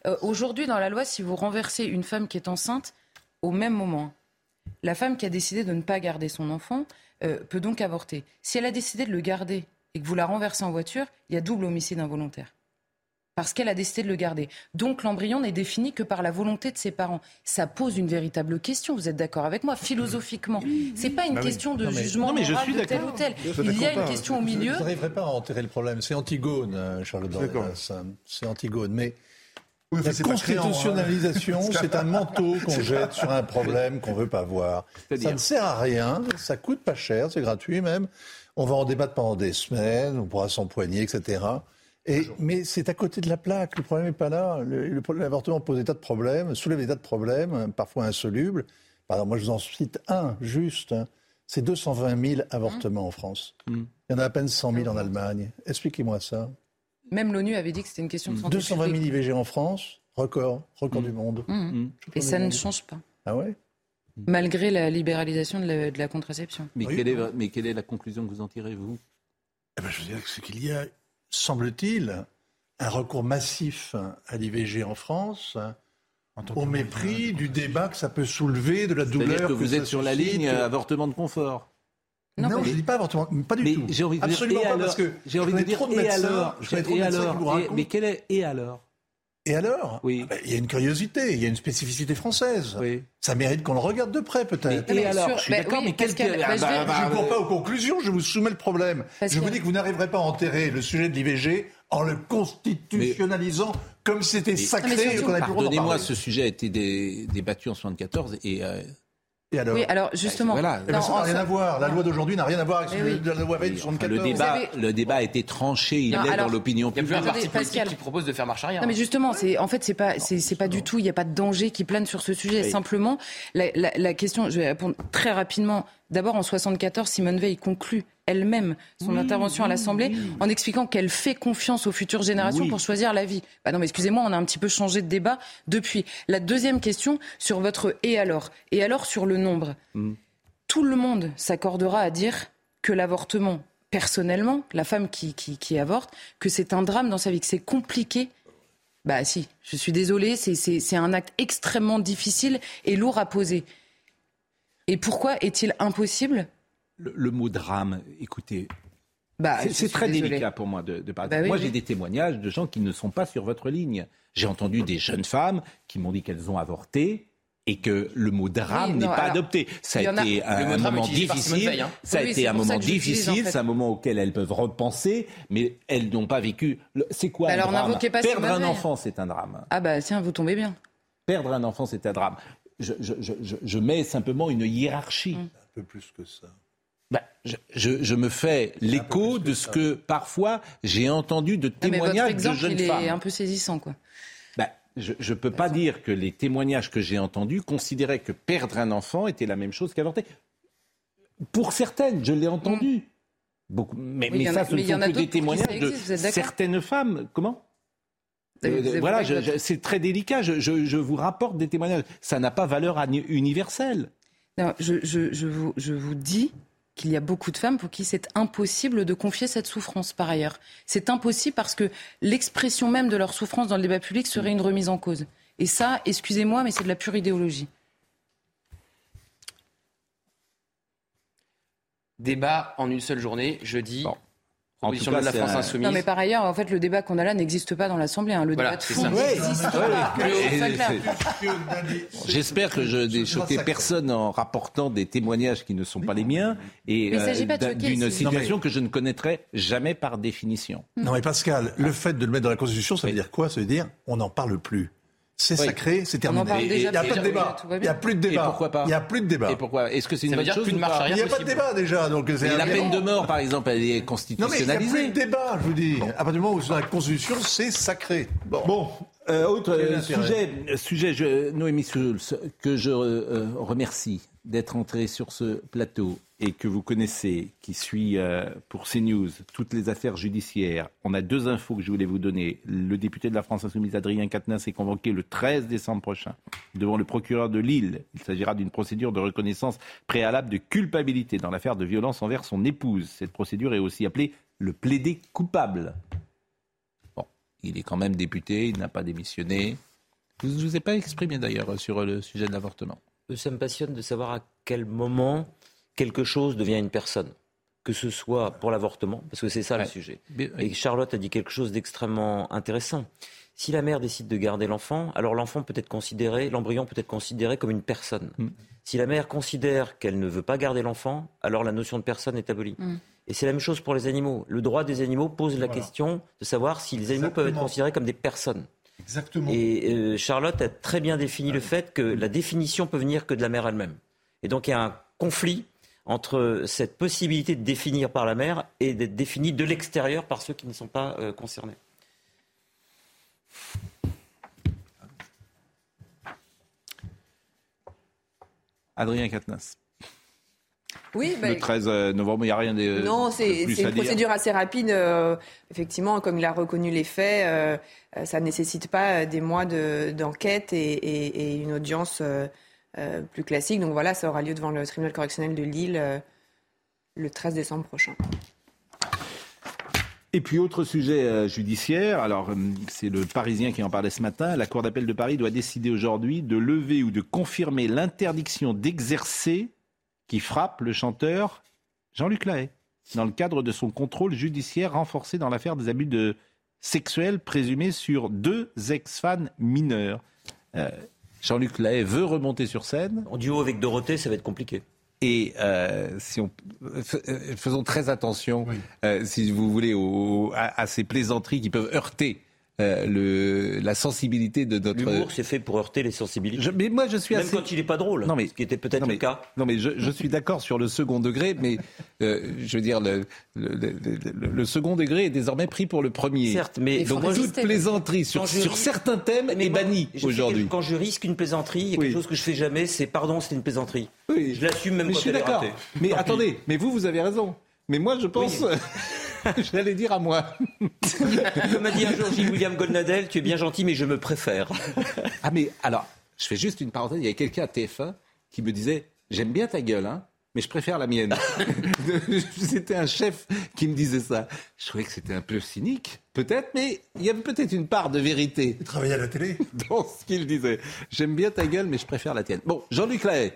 Euh, aujourd'hui, dans la loi, si vous renversez une femme qui est enceinte au même moment, la femme qui a décidé de ne pas garder son enfant euh, peut donc avorter. Si elle a décidé de le garder et que vous la renversez en voiture, il y a double homicide involontaire. Parce qu'elle a décidé de le garder. Donc l'embryon n'est défini que par la volonté de ses parents. Ça pose une véritable question, vous êtes d'accord avec moi, philosophiquement. Ce n'est pas une bah question de jugement moral de tel ou tel. Il y a une question au milieu. Vous n'arriverez pas à enterrer le problème. C'est Antigone, euh, Charles Dornelas. C'est Antigone. Mais la constitutionnalisation, c'est un manteau qu'on jette sur un problème qu'on veut pas voir. Ça ne sert à rien, ça coûte pas cher, c'est gratuit même. On va en débattre pendant des semaines, on pourra s'empoigner, etc. Et, mais c'est à côté de la plaque, le problème n'est pas là. L'avortement pose des tas de problèmes, soulève des tas de problèmes, parfois insolubles. Exemple, moi je vous en cite un, juste. Hein. C'est 220 000 avortements en France. Mmh. Il y en a à peine 100 000 en Allemagne. Expliquez-moi ça. Même l'ONU avait dit que c'était une question de santé 220 000 IVG en France, record, record du monde. Mmh. Mmh. Et ça ne change pas. Ah ouais? Malgré la libéralisation de la, contraception. Mais, quelle est, mais, quelle est, la conclusion que vous en tirez, vous? Eh ben, Je veux dire ce qu'il y a, semble-t-il, un recours massif à l'IVG en France, au mépris du débat que ça peut soulever, de la douleur. Que, que vous êtes sur la ligne avortement de confort. Non, je ne dis pas avortement, pas du tout. J'ai envie de dire, et alors, parce que j'ai envie de dire, et alors, et alors, mais quel est, et alors? Et alors? Oui. Ah ben, Il y a une curiosité, il y a une spécificité française. Oui. Ça mérite qu'on le regarde de près, peut-être. Et, alors, je suis d'accord, oui, mais bah, Ah, je bah, bah, Je ne cours bah, pas aux conclusions, je vous soumets le problème. Parce je vous dis que vous n'arriverez pas à enterrer le sujet de l'IVG en le constitutionnalisant comme c'était sacré et Pardonnez-moi, ce sujet a été dé- débattu en 74 et euh, Et alors Oui, alors justement. voilà. Eh ben, ça Non, n'a rien en- à voir. La loi d'aujourd'hui n'a rien à voir avec ce- oui. la loi de enfin, 74. le, débat, avez- le débat a été tranché, il Non, est alors- dans l'opinion Il y a plus un publique. parti politique Pascal. qui propose de faire marche arrière. Non mais justement, c'est en fait c'est pas c'est c'est pas du tout. Il n'y a pas de danger qui plane sur ce sujet. Oui. Simplement, la, la, la question. Je vais répondre très rapidement. D'abord, en 74, Simone Veil conclut elle-même son intervention à l'Assemblée en expliquant qu'elle fait confiance aux futures générations Oui. pour choisir la vie. Bah non, mais excusez-moi, on a un petit peu changé de débat depuis. La deuxième question sur votre et alors et alors sur le nombre. Mm. Tout le monde s'accordera à dire que l'avortement, personnellement, la femme qui, qui, qui avorte, que c'est un drame dans sa vie, que c'est compliqué bah si, je suis désolée, c'est un acte extrêmement difficile et lourd à poser. Et pourquoi est-il impossible Le, le mot drame, écoutez, bah, c'est très désolée. délicat pour moi de, de parler. Bah oui, moi, oui. j'ai des témoignages de gens qui ne sont pas sur votre ligne. J'ai entendu des jeunes femmes qui m'ont dit qu'elles ont avorté et que le mot drame Oui, n'est pas alors, adopté. Ça a été un, moment difficile. Veil, hein. Ça a été un moment difficile. en fait. C'est un moment auquel elles peuvent repenser, mais elles n'ont pas vécu. le- C'est quoi Bah un alors, drame pas Perdre Simone un Veil. enfant, c'est un drame. Ah bah tiens, vous tombez bien. Perdre un enfant, c'est un drame. Je, je- je- je- je mets simplement une hiérarchie. Mm. Un peu plus que ça. Ben, je, je- je me fais l'écho de ce que parfois j'ai entendu de Non, mais votre témoignages de exemple, jeunes il femmes. est un peu saisissant, quoi. Ben, je ne peux pas dire que les témoignages que j'ai entendus considéraient que perdre un enfant était la même chose qu'avorter. Pour certaines, je l'ai entendu. Beaucoup, mais Oui, il y mais en ça, a- ce mais ne il y en sont a que des témoignages de existe, d'accord certaines femmes. Comment? Euh, voilà, c'est très délicat. Je, je- je vous rapporte des témoignages. Ça n'a pas valeur universelle. Non, je, je, je, vous, je vous dis qu'il y a beaucoup de femmes pour qui c'est impossible de confier cette souffrance par ailleurs. C'est impossible parce que l'expression même de leur souffrance dans le débat public serait une remise en cause. Et ça, excusez-moi, mais c'est de la pure idéologie. Débat en une seule journée, jeudi. Bon. En tout Proposition cas, de la France un- Insoumise. Non, mais par ailleurs, en fait, le débat qu'on a là n'existe pas dans l'Assemblée. hein. Le Voilà, débat de fond n'existe Ouais, pas. ouais. J'espère que je n'ai choqué personne en rapportant des témoignages qui ne sont pas les miens et Mais il s'agit pas de d'un- choquer, d'une situation que je ne connaîtrai jamais par définition. Non mais Pascal, le fait de le mettre dans la Constitution, ça veut dire quoi? Ça veut dire on n'en parle plus. C'est Oui. sacré, c'est On en terminé. parle Et- déjà. Il n'y a pas de débat. Il n'y a plus de Et débat. pourquoi pas Il n'y a plus de débat. Et pourquoi Est-ce que c'est une Ça veut bonne dire chose marche pas arrière Il n'y a pas de débat déjà. Donc c'est la un- peine de mort, par exemple, elle est Non mais il n'y a constitutionnalisée. plus de débat, je vous dis. À partir du moment où c'est dans la Constitution, c'est sacré. Bon. Euh, autre euh, sujet, sujet je, Noémie Schulz, que je euh, remercie d'être entrée sur ce plateau et que vous connaissez, qui suit euh, pour CNews toutes les affaires judiciaires. On a deux infos que je voulais vous donner. Le député de la France Insoumise, Adrien Quatennens, est convoqué le 13 décembre prochain devant le procureur de Lille. Il s'agira d'une procédure de reconnaissance préalable de culpabilité dans l'affaire de violence envers son épouse. Cette procédure est aussi appelée le plaider coupable. Bon, il est quand même député, il n'a pas démissionné. Je ne vous ai pas exprimé d'ailleurs sur le sujet de l'avortement. Ça me passionne de savoir à quel moment quelque chose devient une personne. Que ce soit pour l'avortement, parce que c'est ça Ouais. le sujet. Et Charlotte a dit quelque chose d'extrêmement intéressant. Si la mère décide de garder l'enfant, alors l'enfant peut être considéré, l'embryon peut être considéré comme une personne. Mm. Si la mère considère qu'elle ne veut pas garder l'enfant, alors la notion de personne est abolie. Mm. Et c'est la même chose pour les animaux. Le droit des animaux pose la question de savoir si les animaux peuvent être considérés comme des personnes. Exactement. Et euh, Charlotte a très bien défini le fait que la définition peut venir que de la mère elle-même. Et donc il y a un conflit entre cette possibilité de définir par la mère et d'être définie de l'extérieur par ceux qui ne sont pas euh, concernés. Adrien Quatennens. Oui, bah, Le 13 novembre, il n'y a rien de non, de c'est une dire. procédure assez rapide. euh, effectivement, comme il a reconnu les faits, euh, euh, ça ne nécessite pas euh, des mois de- d'enquête et, et- et une audience euh, euh, plus classique. Donc voilà, ça aura lieu devant le tribunal correctionnel de Lille euh, le 13 décembre prochain. Et puis autre sujet euh, judiciaire, alors c'est le Parisien qui en parlait ce matin, la Cour d'appel de Paris doit décider aujourd'hui de lever ou de confirmer l'interdiction d'exercer qui frappe le chanteur Jean-Luc Lahaye dans le cadre de son contrôle judiciaire renforcé dans l'affaire des abus de sexuelles présumées sur deux ex-fans mineurs. Jean-Luc Lahaye veut remonter sur scène. En duo avec Dorothée, ça va être compliqué. Et euh, si on, faisons très attention, si vous voulez, à, ces plaisanteries qui peuvent heurter euh, le, la sensibilité de notre. L'humour, c'est fait pour heurter les sensibilités. mais moi, je suis Même quand il n'est pas drôle. Non, mais ce qui était peut-être le cas. Non, mais je, je suis d'accord sur le second degré, mais euh, je veux dire le, le, le, second degré est désormais pris pour le premier. Certes, mais donc toute plaisanterie sur, sur certains thèmes est bannie aujourd'hui. Quand je risque une plaisanterie, il y a quelque chose que je fais jamais, c'est pardon, c'est une plaisanterie. Oui. Je l'assume même mais quand je suis d'accord. Mais attendez, mais vous, vous avez raison. Mais moi, je pense. je l'allais dire à moi. Comme m'a dit un jour Gilles William Goldnadel, tu es bien gentil, mais je me préfère. ah, mais alors, je fais juste une parenthèse. Il y a quelqu'un à TF1 qui me disait J'aime bien ta gueule, hein, mais je préfère la mienne. c'était un chef qui me disait ça. Je trouvais que c'était un peu cynique, peut-être, mais il y avait peut-être une part de vérité. Tu travaillais à la télé Dans ce qu'il disait. J'aime bien ta gueule, mais je préfère la tienne. Bon, Jean-Luc Lahaye.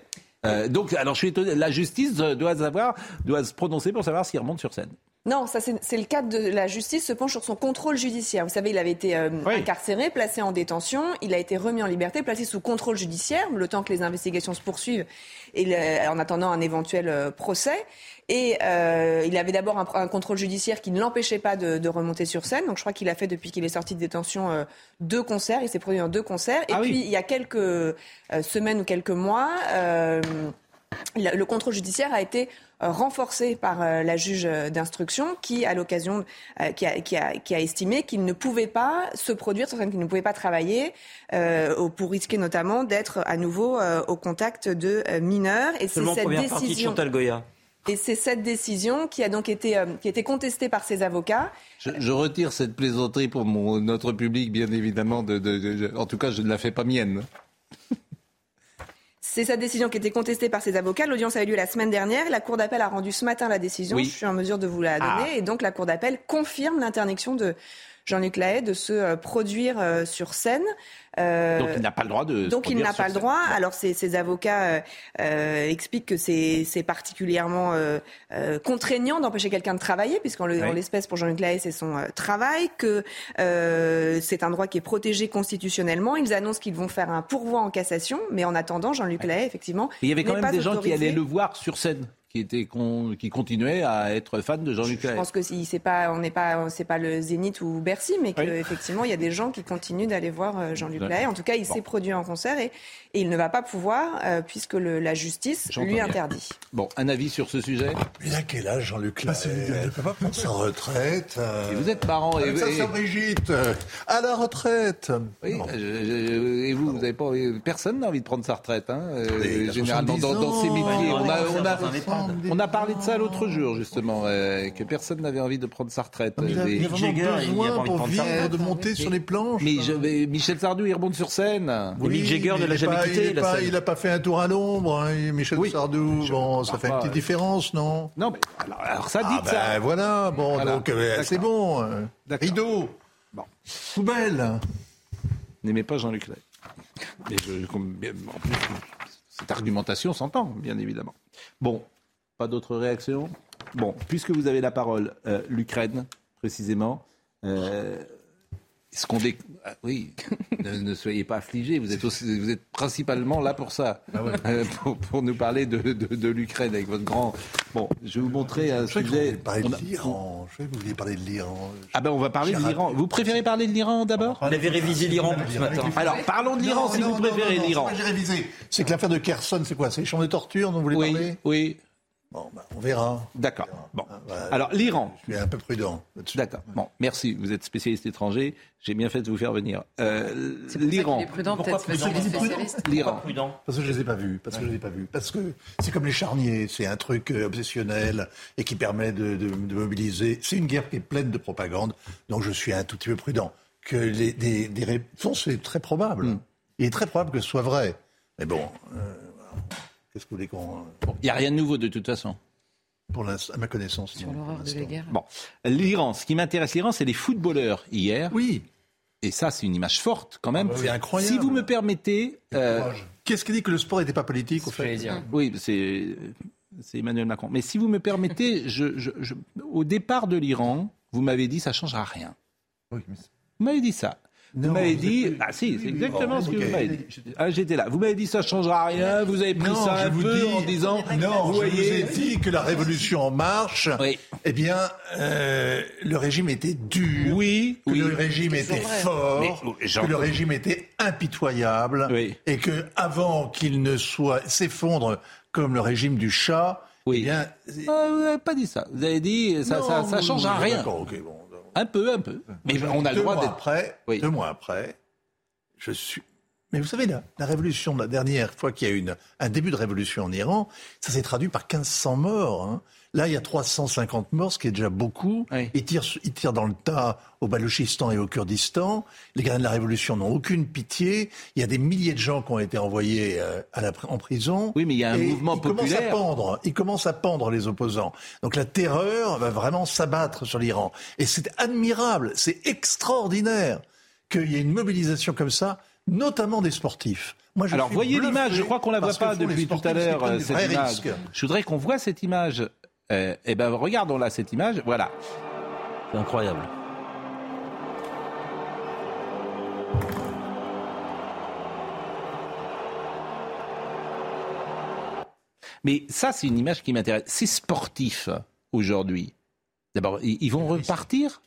Euh, donc, alors je suis étonné, la justice doit, savoir, doit se prononcer pour savoir s'il remonte sur scène. Non, ça c'est le cadre de la justice se penche sur son contrôle judiciaire. Vous savez, il avait été euh, incarcéré, placé en détention, il a été remis en liberté, placé sous contrôle judiciaire, le temps que les investigations se poursuivent, et en attendant un éventuel euh, procès. Et euh, il avait d'abord un, contrôle judiciaire qui ne l'empêchait pas de, remonter sur scène. Donc je crois qu'il a fait depuis qu'il est sorti de détention deux concerts. Il s'est produit en deux concerts. Et ah puis il y a quelques semaines ou quelques mois, le contrôle judiciaire a été euh, renforcé par euh, la juge d'instruction qui, à l'occasion, euh, qui a, qui, a, qui, a, estimé qu'il ne pouvait pas se produire, qu'il ne pouvait pas travailler pour risquer notamment d'être à nouveau au contact de mineurs. Et c'est cette décision. Et c'est cette décision qui a donc été, qui a été contestée par ses avocats. Je, je retire cette plaisanterie pour mon, notre public, bien évidemment. De, de, de, en tout cas, je ne la fais pas mienne. C'est sa décision qui était contestée par ses avocats. L'audience a eu lieu la semaine dernière. La Cour d'appel a rendu ce matin la décision. Je suis en mesure de vous la donner. Ah. Et donc la Cour d'appel confirme l'interdiction de Jean-Luc Lahaye de se euh, produire euh, sur scène. Euh, donc il n'a pas le droit de. Donc il n'a pas le droit. Alors ses, avocats expliquent que c'est particulièrement contraignant d'empêcher quelqu'un de travailler, puisqu'en l'espèce pour Jean-Luc Lahaye c'est son travail, que c'est un droit qui est protégé constitutionnellement. Ils annoncent qu'ils vont faire un pourvoi en cassation, mais en attendant Jean-Luc Lahaye effectivement. il y avait quand même des gens qui allaient le voir sur scène qui était qui continuait à être fan de Jean-Luc Je pense que si c'est pas on n'est pas c'est pas le Zénith ou Bercy, mais qu'effectivement il y a des gens qui continuent d'aller voir euh, Jean-Luc Lahaye. En tout cas, il s'est produit en concert et, et, il ne va pas pouvoir euh, puisque le, la justice lui interdit. Bon, un avis sur ce sujet Il a quel âge Jean-Luc Lahaye Il ne peut pas prendre sa retraite. Euh, et vous êtes parent et, ça, et... Brigitte à la retraite. Oui, et vous, vous avez pas personne n'a envie de prendre sa retraite, hein, généralement dans, dans, ces métiers. On a, on a, on a parlé de ça l'autre jour, justement, euh, que personne n'avait envie de prendre sa retraite. il a, il a besoin pour vivre, de monter sur les planches. Mais je, Michel Sardou, il remonte sur scène. Oui, Mick Jagger ne l'a jamais quitté. Il n'a pas, fait un tour à l'ombre, hein, Michel Sardou. Bon, ça fait une petite différence, non Non, mais alors, ça dit ah, ça. Ben voilà, bon, donc euh, c'est bon. Hein. Rideau. Bon. Poubelle. N'aimez pas Jean-Luc Lay. Mais je, en plus, cette argumentation s'entend, bien évidemment. Bon, pas d'autres réactions? Bon, puisque vous avez la parole, euh, l'Ukraine, précisément. Euh, ce qu'on ah, oui, ne, soyez pas affligés. Vous êtes, vous êtes principalement là pour ça, ah euh, pour, nous parler de, de, l'Ukraine avec votre grand. Bon, je vais vous montrer un je sujet. Vous parler de l'Iran. Je vais vous parler de l'Iran. Ah ben, on va parler de l'Iran. Vous préférez parler de l'Iran d'abord? On avait révisé l'Iran ce matin. Alors, parlons de l'Iran si vous préférez l'Iran. J'ai révisé. C'est que l'affaire de Kherson, c'est quoi? C'est les champs de torture dont vous voulez oui, parler? Oui. Bon, ben, on verra. D'accord. Bon. Ah, Alors, l'Iran. Je suis un peu prudent D'accord. Bon, merci. Vous êtes spécialiste étranger. J'ai bien fait de vous faire venir. Euh, L'Iran. prudent, peut-être parce qu'il est spécialiste. L'Iran. Parce que je les ai pas vus. Parce que je les ai pas vus. Parce que c'est comme les charniers. C'est un truc euh, obsessionnel et qui permet de, de, mobiliser. C'est une guerre qui est pleine de propagande. Donc, je suis un tout petit peu prudent. Que les, des, des réponses, c'est très probable. Hmm. Il est très probable que ce soit vrai. Mais bon. Euh, Qu'est-ce que vous voulez qu'on. Il n'y a rien de nouveau de toute façon. Pour à ma connaissance. Sur l'horreur de la guerre. Bon. L'Iran, ce qui m'intéresse, l'Iran, c'est les footballeurs hier. Oui. Et ça, c'est une image forte quand même. Ah bah c'est incroyable. Si vous me permettez. Euh... Qu'est-ce qui dit que le sport n'était pas politique, au fait Oui, c'est. C'est Emmanuel Macron. Mais si vous me permettez, je, je, au départ de l'Iran, vous m'avez dit ça ne changera rien. Oui, mais... Vous m'avez dit ça. Vous m'avez dit, ah si, c'est exactement ce que vous m'avez dit. Ah, J'étais là. Vous m'avez dit ça ne changera rien. Vous avez pris ça un vous peu dis, en disant, non, vous je voyez, vous ai dit que la révolution en marche, eh bien, euh, le régime était dur, oui, que oui. le régime était fort, Mais, Jean- que le régime était impitoyable, et que avant qu'il ne soit s'effondre comme le régime du chat, oui. eh bien, Ah, vous n'avez pas dit ça. Vous avez dit, ça, Non, ça, ça oui, changera oui, rien. d'accord, ok, bon. Un peu, un peu. Mais on a le droit d'être. après, deux mois après, je suis. Mais vous savez, la, la révolution, la dernière fois qu'il y a eu un début de révolution en Iran, ça s'est traduit par 1500 morts. hein. Là, il y a 350 morts, ce qui est déjà beaucoup. Ils, tirent, ils tirent dans le tas au Balochistan et au Kurdistan. Les gardiens de la révolution n'ont aucune pitié. Il y a des milliers de gens qui ont été envoyés euh, à la, en prison. Oui, mais il y a un Et mouvement ils commencent populaire. à pendre. Ils commencent à pendre les opposants. Donc la terreur va vraiment s'abattre sur l'Iran. Et c'est admirable, c'est extraordinaire qu'il y ait une mobilisation comme ça, notamment des sportifs. Moi, je Alors voyez l'image, je crois qu'on la voit pas depuis tout à l'heure, euh, cette image. risques. Je voudrais qu'on voit cette image. Euh, eh ben regardons là cette image, voilà. C'est incroyable. Mais ça, c'est une image qui m'intéresse. Ces sportifs, aujourd'hui, d'abord, ils, ils vont repartir.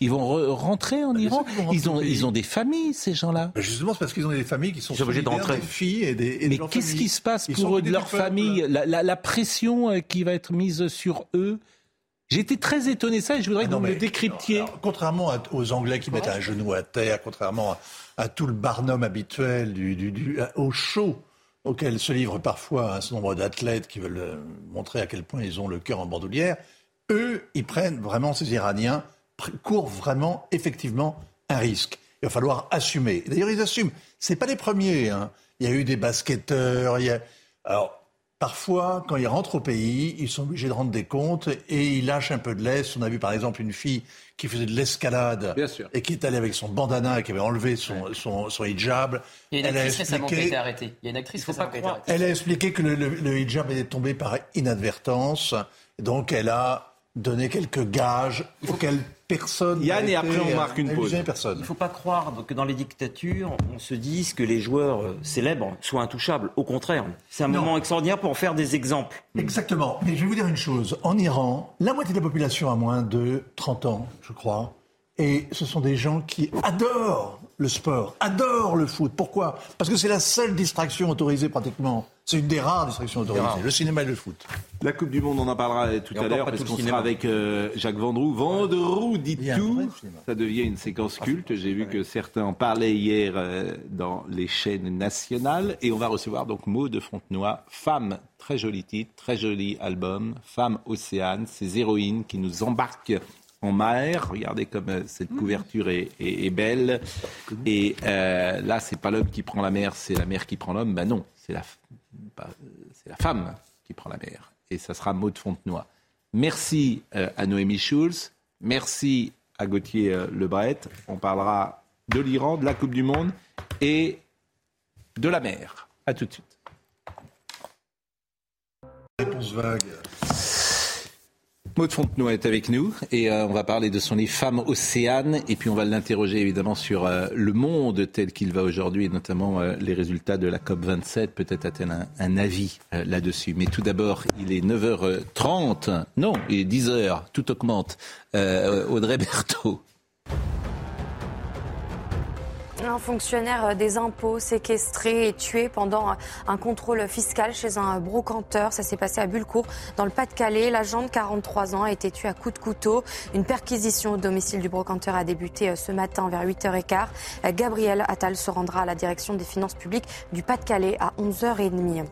Ils vont re- rentrer en Iran. qu'ils vont ils ont, ils ont des familles, ces gens-là. Ben Justement, c'est parce qu'ils ont des familles qui sont Ils sont obligés de rentrer. des filles et des. et Mais qu'est-ce qui se passe pour eux, de leur famille? La, la- la pression euh, qui va être mise sur eux? J'étais très étonné de ça et je voudrais Ah que non, vous me décryptiez. Alors, contrairement à- aux Anglais qui mettent un genou à terre, contrairement à, à tout le barnum habituel du, du- du- à- au show auquel se livrent parfois un certain nombre d'athlètes qui veulent euh, montrer à quel point ils ont le cœur en bandoulière, eux, ils prennent vraiment, ces Iraniens, courent vraiment, effectivement, un risque. Il va falloir assumer. D'ailleurs, ils assument. C'est pas les premiers. hein. Il y a eu des basketteurs. Il y a... Alors, Parfois, quand ils rentrent au pays, ils sont obligés de rendre des comptes et ils lâchent un peu de laisse. On a vu par exemple une fille qui faisait de l'escalade et qui est allée avec son bandana et qui avait enlevé son, son, son hijab. Il y a une Elle a actrice récemment qui a expliqué- été arrêtée. Il y a une actrice récemment qui a été arrêtée. elle a expliqué que le, le- le hijab était tombé par inadvertance. Donc elle a donné quelques gages auxquels personne. Yann, et après, on euh, marque une pause. Personne. Il ne faut pas croire que dans les dictatures, on se dise que les joueurs euh, célèbres soient intouchables. Au contraire, c'est un moment extraordinaire pour en faire des exemples. Exactement. Mais je vais vous dire une chose. En Iran, la moitié de la population a moins de 30 ans, je crois. Et ce sont des gens qui adorent le sport, adorent le foot. Pourquoi? Parce que c'est la seule distraction autorisée pratiquement. C'est une des rares distractions autorisées, rares. le cinéma et le foot. La Coupe du Monde, on en parlera tout Et à l'heure parce qu'on sera avec euh, Jacques Vendroux. Vendroux dit tout. Ça devient une séquence culte. J'ai vu que certains en parlaient hier euh, dans les chaînes nationales. Et on va recevoir donc Maud de Fontenoy, femme, très joli titre, très joli album, Femme Océane, ces héroïnes qui nous embarquent en mer. Regardez comme euh, cette couverture est, est- est belle. Et euh, là, c'est pas l'homme qui prend la mer, c'est la mer qui prend l'homme. Ben non, c'est la, c'est la femme qui prend la mer. Et ça sera Maud Fontenoy. Merci euh, à Noémie Schulz. Merci à Gauthier euh, Lebret. On parlera de l'Iran, de la Coupe du Monde et de la mer. À tout de suite. Réponse vague. Maud Fontenoy est avec nous et euh, on va parler de son livre Femmes océanes et puis on va l'interroger évidemment sur euh, le monde tel qu'il va aujourd'hui et notamment euh, les résultats de la COP 27. Peut-être a-t-elle un, un avis là-dessus. Mais tout d'abord, il est 9h30. Non, il est 10h. Tout augmente. Audrey Berthaud. Un fonctionnaire euh, des impôts séquestré et tué pendant un contrôle fiscal chez un brocanteur. Ça s'est passé à Bulcourt, dans le Pas-de-Calais. L'agent de 43 ans a été tué à coups de couteau. Une perquisition au domicile du brocanteur a débuté euh, ce matin vers 8h15. Euh, Gabriel Attal se rendra à la direction des finances publiques du Pas-de-Calais à 11h30.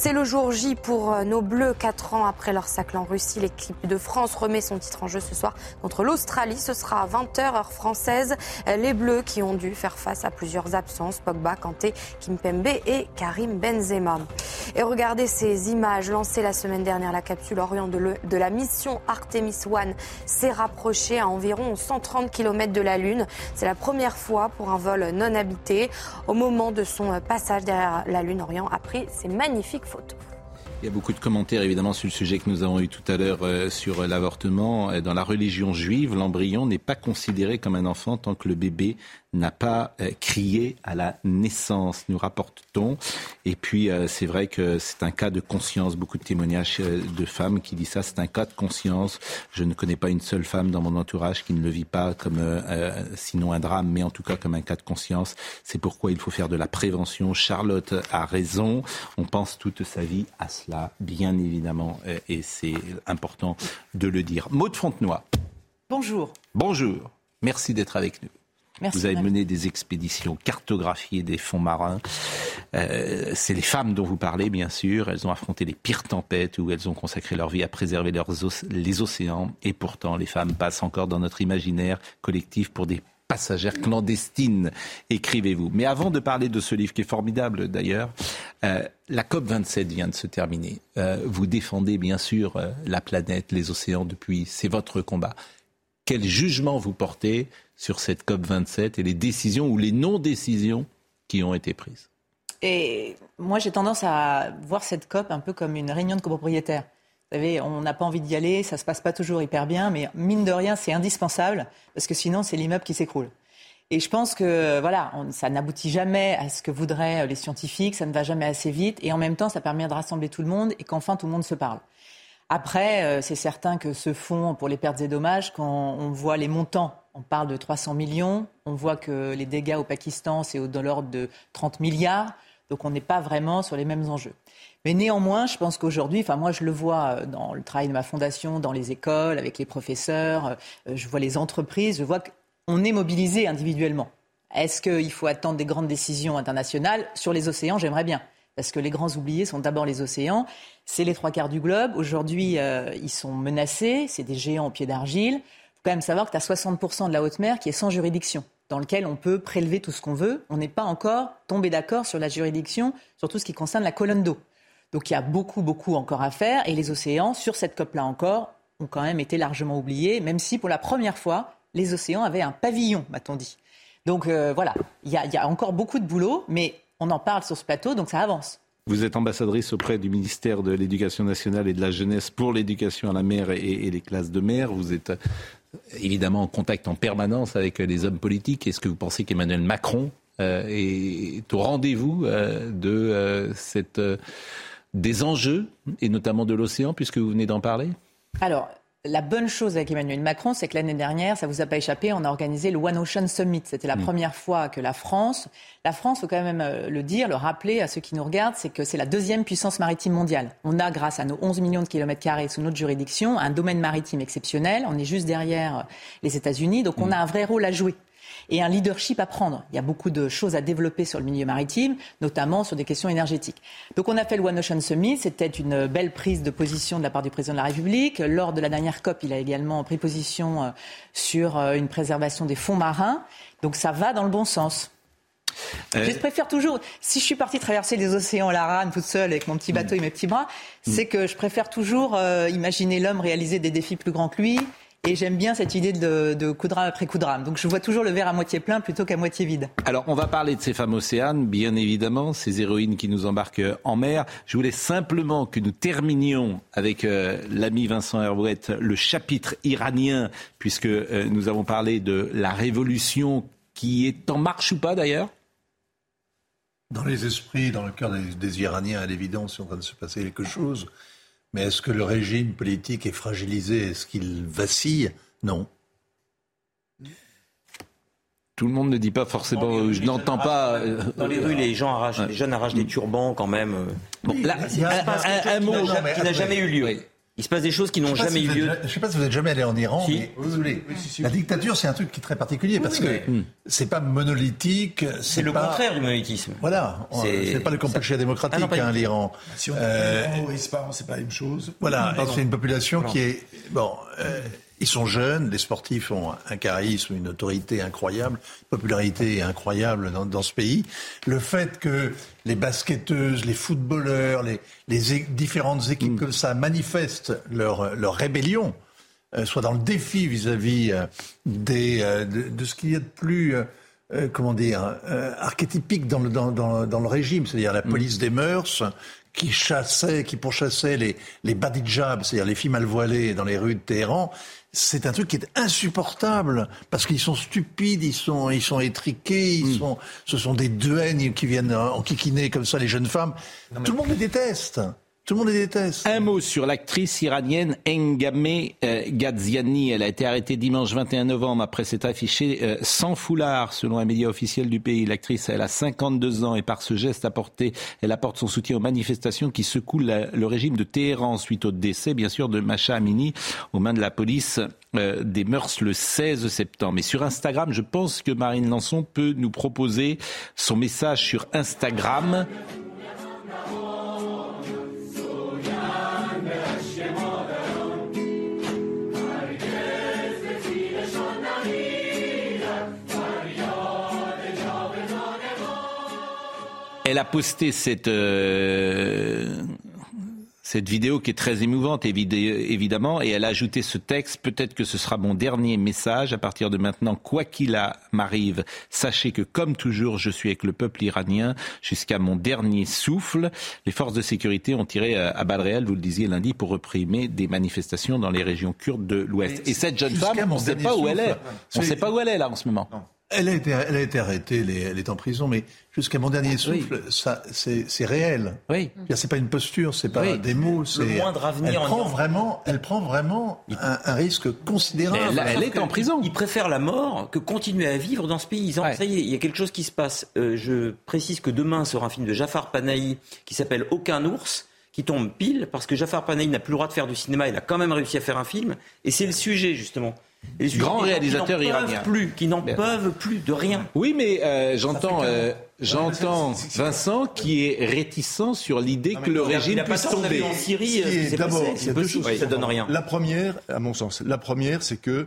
C'est le jour J pour euh, nos Bleus. Quatre ans après leur sacle en Russie, l'équipe de France remet son titre en jeu ce soir contre l'Australie. Ce sera à 20h heure française. Euh, Les Bleus qui ont dû faire face à plusieurs absences, Pogba, Kanté, Kimpembe et Karim Benzema. Et regardez ces images lancées la semaine dernière. La capsule Orient de, le- de la mission Artemis One s'est rapprochée à environ 130 km de la Lune. C'est la première fois pour un vol non habité. Au moment de son passage derrière la Lune, Orient a pris ces magnifiques photos. Il y a beaucoup de commentaires évidemment sur le sujet que nous avons eu tout à l'heure euh, sur l'avortement. Dans la religion juive, l'embryon n'est pas considéré comme un enfant tant que le bébé n'a pas euh, crié à la naissance, nous rapporte-t-on. Et puis euh, c'est vrai que c'est un cas de conscience. Beaucoup de témoignages de femmes qui disent ça, c'est un cas de conscience. Je ne connais pas une seule femme dans mon entourage qui ne le vit pas comme sinon un drame, mais en tout cas comme un cas de conscience. C'est pourquoi il faut faire de la prévention. Charlotte a raison. On pense toute sa vie à cela bien évidemment, et c'est important de le dire. Maud Fontenoy. Bonjour. Bonjour. Merci d'être avec nous. Vous avez mené des expéditions cartographiées des fonds marins. Euh, c'est les femmes dont vous parlez, bien sûr. Elles ont affronté les pires tempêtes où elles ont consacré leur vie à préserver leurs les océans. Et pourtant, les femmes passent encore dans notre imaginaire collectif pour des passagères clandestines, écrivez-vous. Mais avant de parler de ce livre qui est formidable d'ailleurs, euh, la COP 27 vient de se terminer. Euh, vous défendez bien sûr euh, la planète, les océans depuis, c'est votre combat. Quel jugement vous portez sur cette COP 27 et les décisions ou les non-décisions qui ont été prises Et moi j'ai tendance à voir cette COP un peu comme une réunion de copropriétaires. Vous savez, on n'a pas envie d'y aller, ça se passe pas toujours hyper bien, mais mine de rien, c'est indispensable parce que sinon, c'est l'immeuble qui s'écroule. Et je pense que voilà, ça n'aboutit jamais à ce que voudraient les scientifiques, ça ne va jamais assez vite, et en même temps, ça permet de rassembler tout le monde et qu'enfin tout le monde se parle. Après, euh, c'est certain que ce fonds pour les pertes et dommages, quand on voit les montants, on parle de 300 millions, on voit que les dégâts au Pakistan, c'est de l'ordre de 30 milliards, donc on n'est pas vraiment sur les mêmes enjeux. Mais néanmoins, je pense qu'aujourd'hui, enfin moi je le vois euh, dans le travail de ma fondation, dans les écoles, avec les professeurs, euh, je vois les entreprises, je vois qu'on est mobilisé individuellement. Est-ce qu'il faut attendre des grandes décisions internationales Sur les océans, j'aimerais bien. Parce que les grands oubliés sont d'abord les océans. C'est les trois quarts du globe. Aujourd'hui, euh, ils sont menacés. C'est des géants au pied d'argile. Faut quand même savoir que tu as 60% de la haute mer qui est sans juridiction, dans lequel on peut prélever tout ce qu'on veut. On n'est pas encore tombé d'accord sur la juridiction, sur tout ce qui concerne la colonne d'eau. Donc il y a beaucoup, beaucoup encore à faire. Et les océans, sur cette COP-là encore, ont quand même été largement oubliés, même si pour la première fois, les océans avaient un pavillon, m'a-t-on dit. Donc euh, voilà, il y, a, encore beaucoup de boulot, mais on en parle sur ce plateau, donc ça avance. Vous êtes ambassadrice auprès du ministère de l'Éducation nationale et de la jeunesse pour l'éducation à la mer et, les classes de mer. Vous êtes évidemment en contact en permanence avec les hommes politiques. Est-ce que vous pensez qu'Emmanuel Macron euh, est au rendez-vous de cette des enjeux, et notamment de l'océan, puisque vous venez d'en parler? Alors, la bonne chose avec Emmanuel Macron, c'est que l'année dernière, ça vous a pas échappé, on a organisé le One Ocean Summit. C'était la mm. première fois que la France, la France, faut quand même euh, le dire, le rappeler à ceux qui nous regardent, c'est que c'est la deuxième puissance maritime mondiale. On a, grâce à nos 11 millions de kilomètres carrés sous notre juridiction, un domaine maritime exceptionnel. On est juste derrière les États-Unis, donc on mm. a un vrai rôle à jouer et un leadership à prendre. Il y a beaucoup de choses à développer sur le milieu maritime, notamment sur des questions énergétiques. Donc on a fait le One Ocean Summit, c'était une belle prise de position de la part du président de la République. Lors de la dernière COP, il a également pris position euh, sur euh, une préservation des fonds marins. Donc ça va dans le bon sens. Euh, je préfère toujours, si je suis partie traverser les océans à la rame toute seule avec mon petit bateau et mes petits bras, mm. c'est que je préfère toujours imaginer l'homme réaliser des défis plus grands que lui et j'aime bien cette idée de, de coup de rame après coup de rame. Donc je vois toujours le verre à moitié plein plutôt qu'à moitié vide. Alors on va parler de ces femmes océanes, bien évidemment, ces héroïnes qui nous embarquent en mer. Je voulais simplement que nous terminions avec euh, l'ami Vincent Herouette le chapitre iranien, puisque euh, nous avons parlé de la révolution qui est en marche ou pas d'ailleurs? Dans les esprits, dans le cœur des, des Iraniens, à l'évidence, il est en train de se passer quelque chose. Mais est-ce que le régime politique est fragilisé? Est-ce qu'il vacille? Non. Tout le monde ne dit pas forcément. je n'entends pas. Dans les rues, les gens arrachent, les jeunes arrachent des turbans quand même. Bon, là, un, mot qui n'a jamais eu lieu. Il se passe des choses qui n'ont jamais eu lieu. Je ne sais pas si vous êtes jamais allé en Iran, mais désolé. la dictature, c'est un truc qui est très particulier parce que c'est pas monolithique. C'est le contraire du monolithisme. Voilà. C'est pas le complexe démocratique, ah hein, l'Iran. Si on euh... c'est pas la même chose. Voilà. C'est une population qui est bon. Euh, ils sont jeunes, les sportifs ont un charisme, une autorité incroyable, une popularité incroyable dans, dans ce pays. Le fait que les basketteuses, les footballeurs, les, les différentes équipes mm. comme ça manifestent leur, leur rébellion, euh, soit dans le défi vis-à-vis euh, des, euh, de, ce qu'il y a de plus, comment dire, archétypique dans le, dans, dans, dans le régime, c'est-à-dire la mm. police des mœurs, qui chassait, qui pourchassait les, les badijabs, c'est-à-dire les filles mal voilées dans les rues de Téhéran, c'est un truc qui est insupportable parce qu'ils sont stupides, ils sont, ils sont étriqués, ils hmm. sont, ce sont des duègnes qui viennent enquiquiner comme ça les jeunes femmes. Tout le monde les déteste. Tout le monde les déteste. Un mot sur l'actrice iranienne Engame euh, Gaziani. Elle a été arrêtée dimanche 21 novembre après s'être affichée euh, sans foulard, selon un média officiel du pays. L'actrice, elle a 52 ans et par ce geste apporté, elle apporte son soutien aux manifestations qui secouent le régime de Téhéran suite au décès, bien sûr, de Macha Amini aux mains de la police euh, des mœurs le 16 septembre. Mais sur Instagram, je pense que Marine Lançon peut nous proposer son message sur Instagram. Elle a posté cette, euh, cette vidéo qui est très émouvante, évidemment, et elle a ajouté ce texte. Peut-être que ce sera mon dernier message. À partir de maintenant, quoi qu'il m'arrive, sachez que, comme toujours, je suis avec le peuple iranien jusqu'à mon dernier souffle. Les forces de sécurité ont tiré à balles réelles, vous le disiez lundi, pour reprimer des manifestations dans les régions kurdes de l'Ouest. Et cette jeune femme, on ne sait pas où elle est. On ne sait pas où elle est là en ce moment. Elle a été, elle a été arrêtée, elle est, en prison, mais jusqu'à mon dernier souffle, ça, c'est, réel. Oui. C'est pas une posture, c'est pas des mots, c'est. Le moindre avenir. Elle prend vraiment, elle prend vraiment un, risque considérable. Elle, est en prison. Il préfère la mort que continuer à vivre dans ce pays. Ça y est, il y a quelque chose qui se passe. Euh, je précise que demain sera un film de Jafar Panahi qui s'appelle Aucun ours qui tombe pile parce que Jafar Panahi n'a plus le droit de faire du cinéma, il a quand même réussi à faire un film et c'est le sujet justement. Les grands réalisateurs iraniens. Plus, qui n'en peuvent plus de rien. Oui, mais euh, j'entends, euh, j'entends Vincent qui est réticent sur l'idée que le régime puisse tomber. En Syrie, euh, d'abord, il y a deux choses. Ça donne rien. La première, à mon sens, la première, c'est que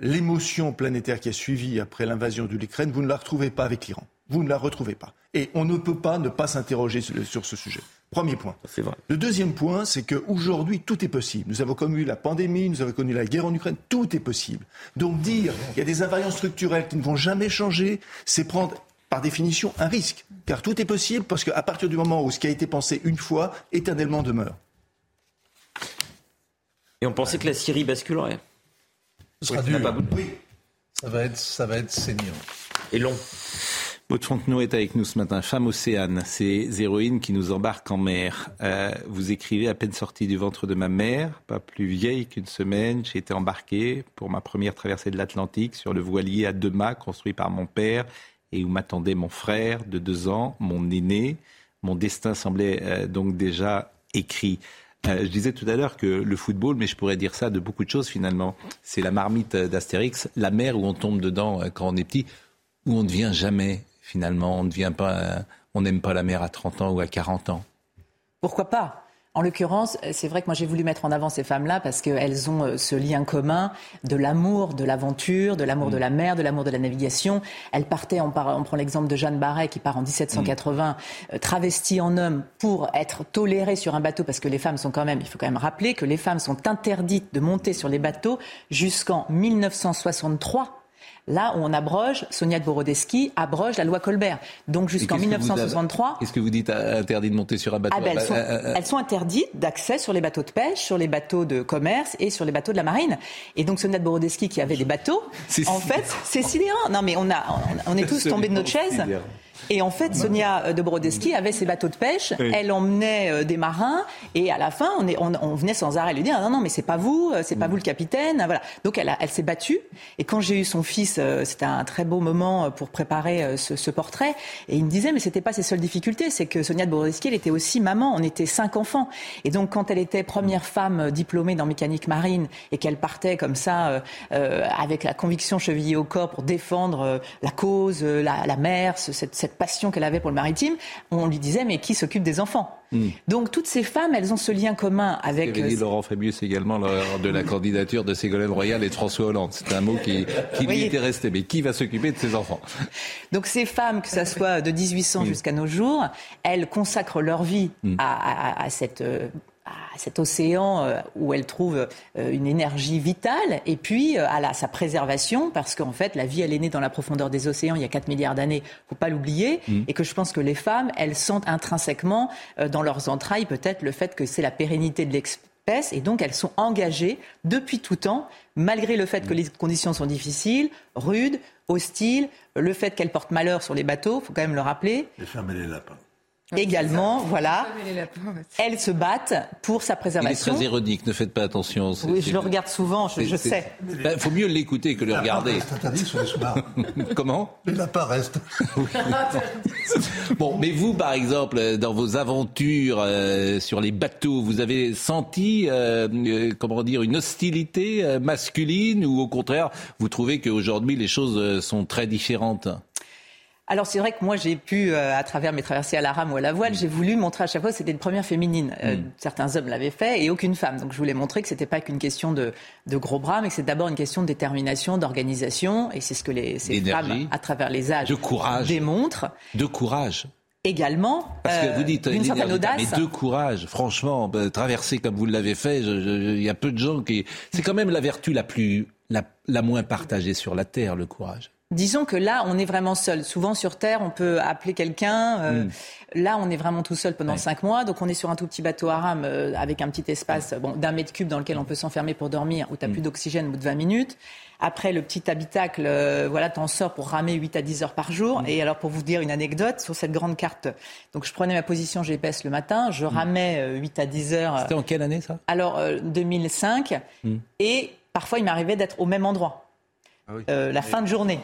l'émotion planétaire qui a suivi après l'invasion de l'Ukraine, vous ne la retrouvez pas avec l'Iran. Vous ne la retrouvez pas. Et on ne peut pas ne pas s'interroger sur ce sujet. Premier point. Vrai. Le deuxième point, c'est qu'aujourd'hui, tout est possible. Nous avons connu la pandémie, nous avons connu la guerre en Ukraine, tout est possible. Donc dire qu'il y a des invariants structurels qui ne vont jamais changer, c'est prendre par définition un risque. Car tout est possible parce qu'à partir du moment où ce qui a été pensé une fois, éternellement demeure. Et on pensait que la Syrie basculerait. Ce sera dur. Oui. Ça va être, ça va être saignant. Et long. Maud Fontenot est avec nous ce matin. Femme océane, ces héroïnes qui nous embarquent en mer. Euh, vous écrivez à peine sortie du ventre de ma mère, pas plus vieille qu'une semaine, j'ai été embarquée pour ma première traversée de l'Atlantique sur le voilier à deux mâts construit par mon père et où m'attendait mon frère de deux ans, mon aîné. Mon destin semblait euh, donc déjà écrit. Euh, je disais tout à l'heure que le football, mais je pourrais dire ça de beaucoup de choses finalement, c'est la marmite d'Astérix, la mer où on tombe dedans quand on est petit, où on ne devient jamais finalement, on ne devient pas, on n'aime pas la mer à 30 ans ou à 40 ans. Pourquoi pas? En l'occurrence, c'est vrai que moi j'ai voulu mettre en avant ces femmes-là parce qu'elles ont euh, ce lien commun de l'amour de l'aventure, de l'amour de la mer, de l'amour de la navigation. Elles partaient, on, prend l'exemple de Jeanne Barret qui part en 1780, euh, travestie en homme pour être tolérée sur un bateau parce que les femmes sont quand même, il faut quand même rappeler que les femmes sont interdites de monter sur les bateaux jusqu'en 1963 Là où on abroge, Sonia de Borodeschi abroge la loi Colbert. Donc jusqu'en 1963. Qu'est-ce que vous dites euh, interdit de monter sur un bateau? Ah ben, euh, euh, elles, sont, interdites d'accès sur les bateaux de pêche, sur les bateaux de commerce et sur les bateaux de la marine. Et donc Sonia de Borodeschi qui avait des bateaux, en fait, c'est sidérant. Non mais on, a, on est tous tombés de notre chaise. Et en fait, Sonia de Brodeschi avait ses bateaux de pêche, elle emmenait euh, des marins, et à la fin, on, est, on, venait sans arrêt lui dire non, non, mais c'est pas vous, euh, c'est pas vous le capitaine. Voilà. Donc elle, elle s'est battue. Et quand j'ai eu son fils, euh, c'était un très beau moment pour préparer ce, ce, portrait. Et il me disait, mais c'était pas ses seules difficultés, c'est que Sonia de Brodeschi, elle était aussi maman. On était cinq enfants. Et donc quand elle était première femme diplômée dans mécanique marine et qu'elle partait comme ça euh, avec la conviction chevillée au corps pour défendre la cause, la, la mer, cette, cette passion qu'elle avait pour le maritime, on lui disait mais qui s'occupe des enfants hmm. Donc toutes ces femmes, elles ont ce lien commun avec. dit Laurent Fabius également lors de la candidature de Ségolène Royal et de François Hollande. C'est un mot qui, qui lui était resté. Mais qui va s'occuper de ses enfants? Donc ces femmes, que ce soit de 1800 hmm. jusqu'à nos jours, elles consacrent leur vie hmm. à, cette euh, à cet océan euh, où elle trouve euh, une énergie vitale et puis euh, à la, sa préservation parce qu'en fait la vie elle est née dans la profondeur des océans il y a 4 milliards d'années, faut pas l'oublier mm. et que je pense que les femmes elles sentent intrinsèquement dans leurs entrailles peut-être le fait que c'est la pérennité de l'espèce et donc elles sont engagées depuis tout temps malgré le fait que mm. les conditions sont difficiles, rudes, hostiles, le fait qu'elles portent malheur sur les bateaux, faut quand même le rappeler. Les femmes et les lapins également, voilà. Elles se battent pour sa préservation. Il est très ironique, ne faites pas attention. Oui, je le regarde souvent, je, sais. Il ben, faut mieux l'écouter que le regarder. interdit sur les Comment? Les lapins restent. bon, mais vous, par exemple, dans vos aventures euh, sur les bateaux, vous avez senti, euh, euh, comment dire, une hostilité masculine ou au contraire, vous trouvez qu'aujourd'hui les choses sont très différentes? Alors c'est vrai que moi j'ai pu, euh, à travers mes traversées à la rame ou à la voile, j'ai voulu montrer à chaque fois que c'était une première féminine. Euh, mm. Certains hommes l'avaient fait et aucune femme. Donc je voulais montrer que c'était pas qu'une question de, de, gros bras, mais que c'est d'abord une question de détermination, d'organisation. Et c'est ce que les, ces femmes, à travers les âges, de courage. démontrent. De courage également. Parce que vous euh, dites une certaine audace. Mais de courage, franchement, bah, traverser comme vous l'avez fait, il y a peu de gens qui. C'est quand même la vertu la plus, la, la moins partagée sur la terre, le courage. Disons que là, on est vraiment seul. Souvent sur Terre, on peut appeler quelqu'un. Euh, hmm. Là, on est vraiment tout seul pendant cinq mois. Donc, on est sur un tout petit bateau à rame euh, avec un petit espace bon, d'un mètre cube dans lequel on peut s'enfermer pour dormir, où tu n'as hmm. plus d'oxygène au bout de 20 minutes. Après, le petit habitacle, euh, voilà, t'en sors pour ramer 8 à 10 heures par jour. Hmm. Et alors, pour vous dire une anecdote, sur cette grande carte, donc je prenais ma position GPS le matin, je ramais 8 à 10 heures. C'était en quelle année, ça? Alors, 2005. Et parfois, il m'arrivait d'être au même endroit. Ah euh, la fin de journée.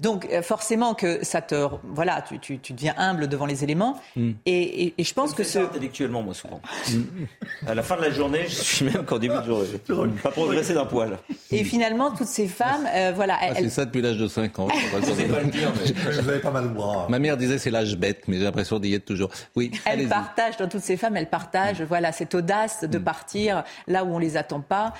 Donc euh, forcément que ça te voilà, tu, tu, deviens humble devant les éléments. Hmm. Et, et, je pense que ce intellectuellement moi souvent. à la fin de la journée, je suis même qu'au début de journée, pas progressé d'un poil. Et finalement, toutes ces femmes, euh, voilà. Ah, c'est ça depuis l'âge de 5 ans. Je pas mal le Ma mère disait c'est l'âge bête, mais j'ai l'impression d'y être toujours. Oui. Elles partagent dans toutes ces femmes, elles partagent voilà cette audace de hmm. partir là où on les attend pas.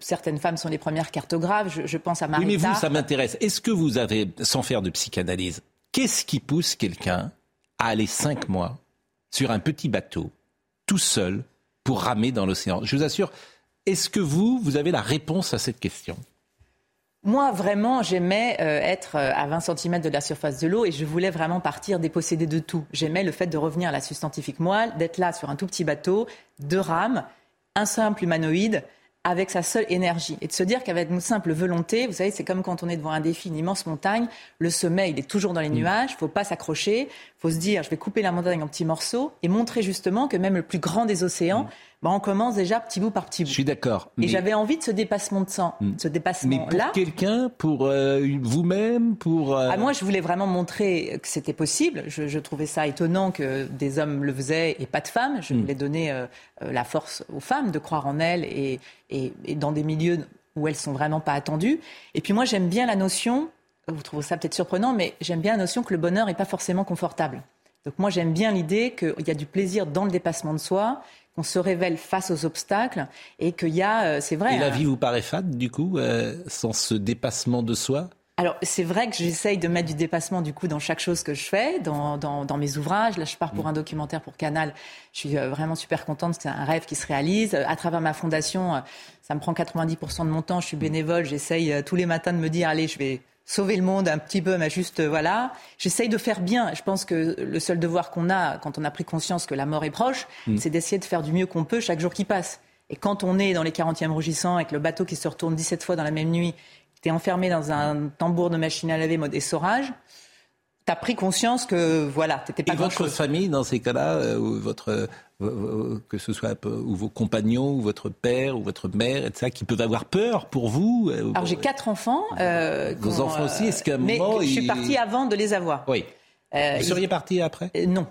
certaines femmes sont les premières cartographes. Je, je oui, mais vous, ça m'intéresse. Est-ce que vous avez, sans faire de psychanalyse, qu'est-ce qui pousse quelqu'un à aller cinq mois sur un petit bateau, tout seul, pour ramer dans l'océan? Je vous assure, est-ce que vous, vous avez la réponse à cette question? Moi, vraiment, j'aimais euh, être euh, à 20 cm de la surface de l'eau et je voulais vraiment partir dépossédé de tout. J'aimais le fait de revenir à la substantifique moelle, d'être là sur un tout petit bateau, de rame, un simple humanoïde, avec sa seule énergie. Et de se dire qu'avec une simple volonté, vous savez, c'est comme quand on est devant un défi, une immense montagne, le sommet, il est toujours dans les mm. nuages, il ne faut pas s'accrocher, il faut se dire, je vais couper la montagne en petits morceaux et montrer justement que même le plus grand des océans, mm. Bah, on commence déjà petit bout par petit bout. Je suis d'accord. Et j'avais envie de ce dépassement de sang, mm. ce dépassement-là. Mais pour quelqu'un, pour euh, vous-même, pour... Euh, ah, moi, je voulais vraiment montrer que c'était possible. Je, trouvais ça étonnant que des hommes le faisaient et pas de femmes. Je voulais donner euh, la force aux femmes de croire en elles et, et, dans des milieux où elles sont vraiment pas attendues. Et puis moi, j'aime bien la notion, vous trouvez ça peut-être surprenant, mais j'aime bien la notion que le bonheur n'est pas forcément confortable. Donc moi, j'aime bien l'idée qu'il y a du plaisir dans le dépassement de soi, qu'on se révèle face aux obstacles et qu'il y a, euh, c'est vrai. Et la vie vous paraît fade, du coup, euh, sans ce dépassement de soi? Alors, c'est vrai que j'essaye de mettre du dépassement du coup dans chaque chose que je fais, dans, dans, dans mes ouvrages. Là, je pars pour mm. un documentaire pour Canal. Je suis euh, vraiment super contente. C'est un rêve qui se réalise. À travers ma fondation, ça me prend 90% de mon temps. Je suis bénévole. J'essaye tous les matins de me dire, allez, je vais sauver le monde un petit peu, mais juste, voilà. J'essaye de faire bien. Je pense que le seul devoir qu'on a quand on a pris conscience que la mort est proche, mm. c'est d'essayer de faire du mieux qu'on peut chaque jour qui passe. Et quand on est dans les 40e rougissants avec le bateau qui se retourne 17 fois dans la même nuit tu es enfermé dans un tambour de machine à laver mode essorage, tu as pris conscience que voilà, t'étais pas Et votre famille dans ces cas-là, euh, ou votre que ce soit ou vos compagnons, ou votre père, ou votre mère, etc., qui peuvent avoir peur pour vous euh, Alors j'ai quatre enfants. Euh, vos enfants aussi, est-ce qu'à un mais moment... je suis partie avant de les avoir. Oui. vous seriez partie après? Non.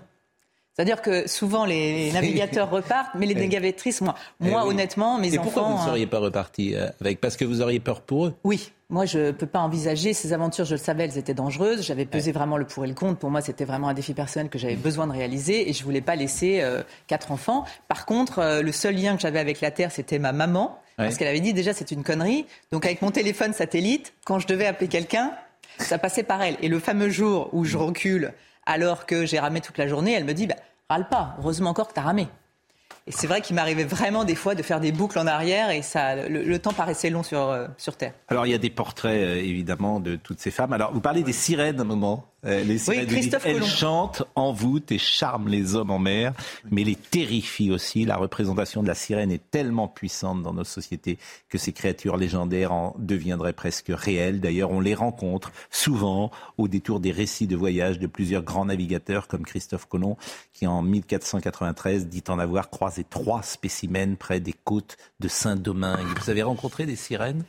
C'est-à-dire que souvent les navigateurs repartent, mais les navigatrices, moi, eh moi honnêtement, mes enfants. Et pourquoi vous ne seriez pas reparti avec? Parce que vous auriez peur pour eux Oui, moi, je ne peux pas envisager ces aventures. Je le savais, elles étaient dangereuses. J'avais pesé vraiment le pour et le contre. Pour moi, c'était vraiment un défi personnel que j'avais besoin de réaliser et je voulais pas laisser euh, quatre enfants. Par contre, euh, le seul lien que j'avais avec la Terre, c'était ma maman. Parce qu'elle avait dit déjà, c'est une connerie. Donc, avec mon téléphone satellite, quand je devais appeler quelqu'un, ça passait par elle. Et le fameux jour où je recule, alors que j'ai ramé toute la journée, elle me dit, bah, râle pas. Heureusement encore que tu as ramé. Et c'est vrai qu'il m'arrivait vraiment des fois de faire des boucles en arrière et ça, le, temps paraissait long sur, euh, sur Terre. Alors il y a des portraits euh, évidemment de toutes ces femmes. Alors vous parlez des sirènes à un moment. Euh, les sirènes, oui, elles chantent, envoûtent et charment les hommes en mer, mais les terrifient aussi. La représentation de la sirène est tellement puissante dans nos sociétés que ces créatures légendaires en deviendraient presque réelles. D'ailleurs, on les rencontre souvent au détour des récits de voyage de plusieurs grands navigateurs comme Christophe Colomb, qui en 1493 dit en avoir croisé trois spécimens près des côtes de Saint-Domingue. Vous avez rencontré des sirènes?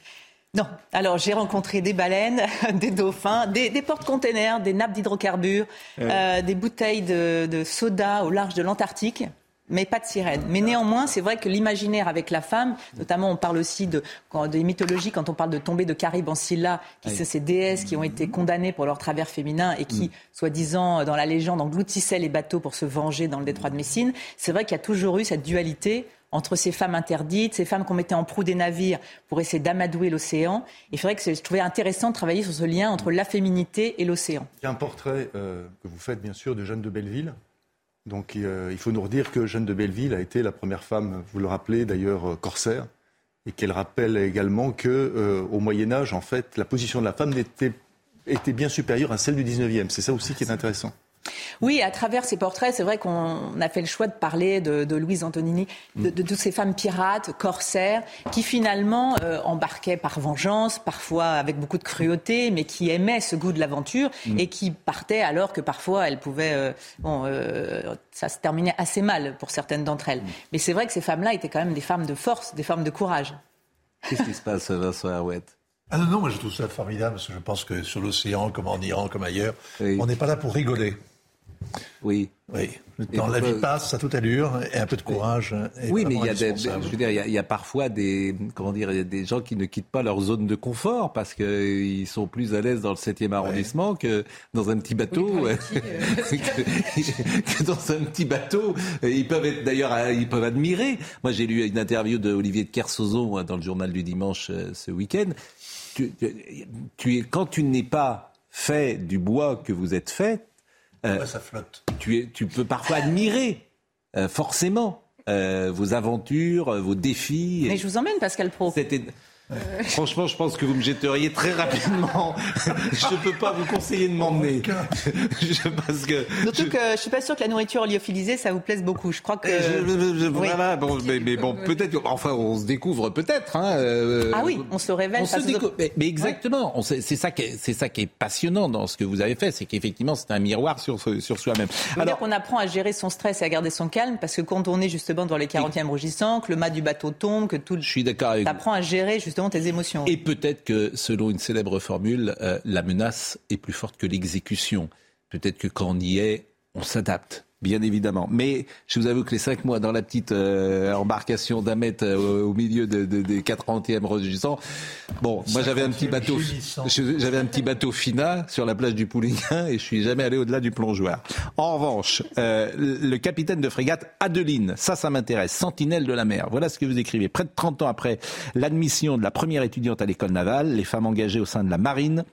Non. Alors, j'ai rencontré des baleines, des dauphins, des, porte-containers, des nappes d'hydrocarbures, euh, des bouteilles de, soda au large de l'Antarctique mais pas de sirène. Mais néanmoins, c'est vrai que l'imaginaire avec la femme, notamment on parle aussi de, des mythologies quand on parle de tomber de Caribe en Scylla, qui sont ces déesses qui ont été condamnées pour leur travers féminin et qui, mm. soi-disant, dans la légende, engloutissaient les bateaux pour se venger dans le détroit de Messine. C'est vrai qu'il y a toujours eu cette dualité entre ces femmes interdites, ces femmes qu'on mettait en proue des navires pour essayer d'amadouer l'océan. C'est vrai que je trouvais intéressant de travailler sur ce lien entre la féminité et l'océan. Il y a un portrait euh, que vous faites bien sûr de Jeanne de Belleville. Donc euh, il faut nous redire que Jeanne de Belleville a été la première femme, vous le rappelez d'ailleurs, euh, corsaire, et qu'elle rappelle également que au Moyen Âge, en fait, la position de la femme était, était bien supérieure à celle du 19e. C'est ça aussi qui est intéressant. Oui, à travers ces portraits, c'est vrai qu'on a fait le choix de parler de, Louise Antonini, de, toutes ces femmes pirates, corsaires, qui finalement euh, embarquaient par vengeance, parfois avec beaucoup de cruauté, mais qui aimaient ce goût de l'aventure mm. et qui partaient alors que parfois elles pouvaient. Euh, bon, euh, ça se terminait assez mal pour certaines d'entre elles. Mm. Mais c'est vrai que ces femmes-là étaient quand même des femmes de force, des femmes de courage. Qu'est-ce qui se passe, Vincent Arouette ah non, non, moi je trouve ça formidable parce que je pense que sur l'océan, comme en Iran, comme ailleurs, on n'est pas là pour rigoler. Oui. Oui. Dans la vie passe à toute allure et un peu de courage. Oui, mais il y, a des, je veux dire, il y, a, parfois des, comment dire, des gens qui ne quittent pas leur zone de confort parce qu'ils sont plus à l'aise dans le 7e arrondissement que dans un petit bateau. que, dans un petit bateau. Ils peuvent être d'ailleurs, ils peuvent admirer. Moi, j'ai lu une interview de Olivier de Kersauzon dans le journal du dimanche euh, ce week-end. Tu, tu, quand tu n'es pas fait du bois que vous êtes fait, euh, ça flotte. Tu, tu peux parfois admirer, euh, forcément, euh, vos aventures, vos défis. Mais je vous emmène, Pascal Pro. Franchement, je pense que vous me jetteriez très rapidement. je ne peux pas vous conseiller de m'emmener. je, parce que Surtout que je suis pas sûr que la nourriture lyophilisée, ça vous plaise beaucoup. Je crois que. Voilà, bon, mais, bon, peut-être. Enfin, on se découvre peut-être. Hein, euh, ah oui, on se révèle. On se découvre, mais, exactement. C'est ça qui est, c'est ça qui est passionnant dans ce que vous avez fait, c'est qu'effectivement, c'est un miroir sur sur soi-même. Alors, qu'on apprend à gérer son stress et à garder son calme, parce que quand on est justement dans les 40e rougissants, que le mât du bateau tombe, que tout. Je suis d'accord avec. T'apprends à gérer justement Et peut-être que, selon une célèbre formule, euh, la menace est plus forte que l'exécution. Peut-être que quand on y est, on s'adapte bien évidemment. Mais je vous avoue que les cinq mois dans la petite euh, embarcation d'Amet euh, au milieu de, de, des 40e rugissants, bon, moi j'avais un petit bateau, j'avais un petit bateau Fina sur la plage du Pouliguen et je suis jamais allé au-delà du plongeoir. En revanche, euh, le capitaine de frégate Adeline, ça, ça m'intéresse, sentinelle de la mer. Voilà ce que vous écrivez. Près de 30 ans après l'admission de la première étudiante à l'école navale, les femmes engagées au sein de la marine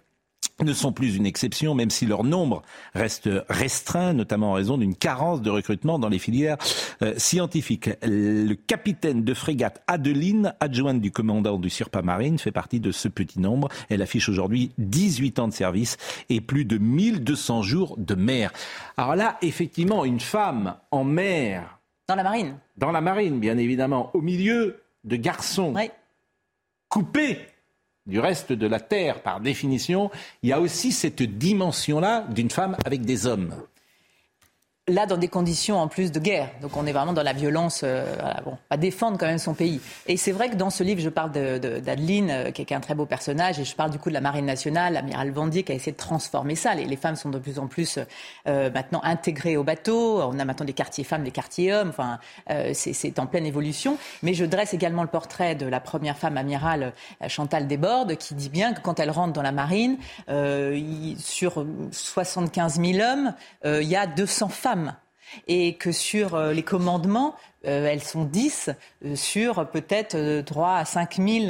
ne sont plus une exception, même si leur nombre reste restreint, notamment en raison d'une carence de recrutement dans les filières euh, scientifiques. Le capitaine de frégate Adeline, adjointe du commandant du Surpa Marine, fait partie de ce petit nombre. Elle affiche aujourd'hui 18 ans de service et plus de 1200 jours de mer. Alors là, effectivement, une femme en mer. Dans la marine. Dans la marine, bien évidemment, au milieu de garçons coupés du reste de la Terre, par définition, il y a aussi cette dimension-là d'une femme avec des hommes là dans des conditions en plus de guerre. Donc on est vraiment dans la violence, euh, bon, à défendre quand même son pays. Et c'est vrai que dans ce livre, je parle d'Adeline, euh, qui est un très beau personnage, et je parle du coup de la Marine nationale, l'amiral Vandier, qui a essayé de transformer ça. Les, femmes sont de plus en plus euh, maintenant intégrées au bateau. On a maintenant des quartiers femmes, des quartiers hommes. Enfin, c'est en pleine évolution. Mais je dresse également le portrait de la première femme amirale, Chantal Desbordes, qui dit bien que quand elle rentre dans la marine, sur 75 000 hommes, il y a 200 femmes et que sur euh, les commandements, elles sont 10 sur peut-être 3 à 5 000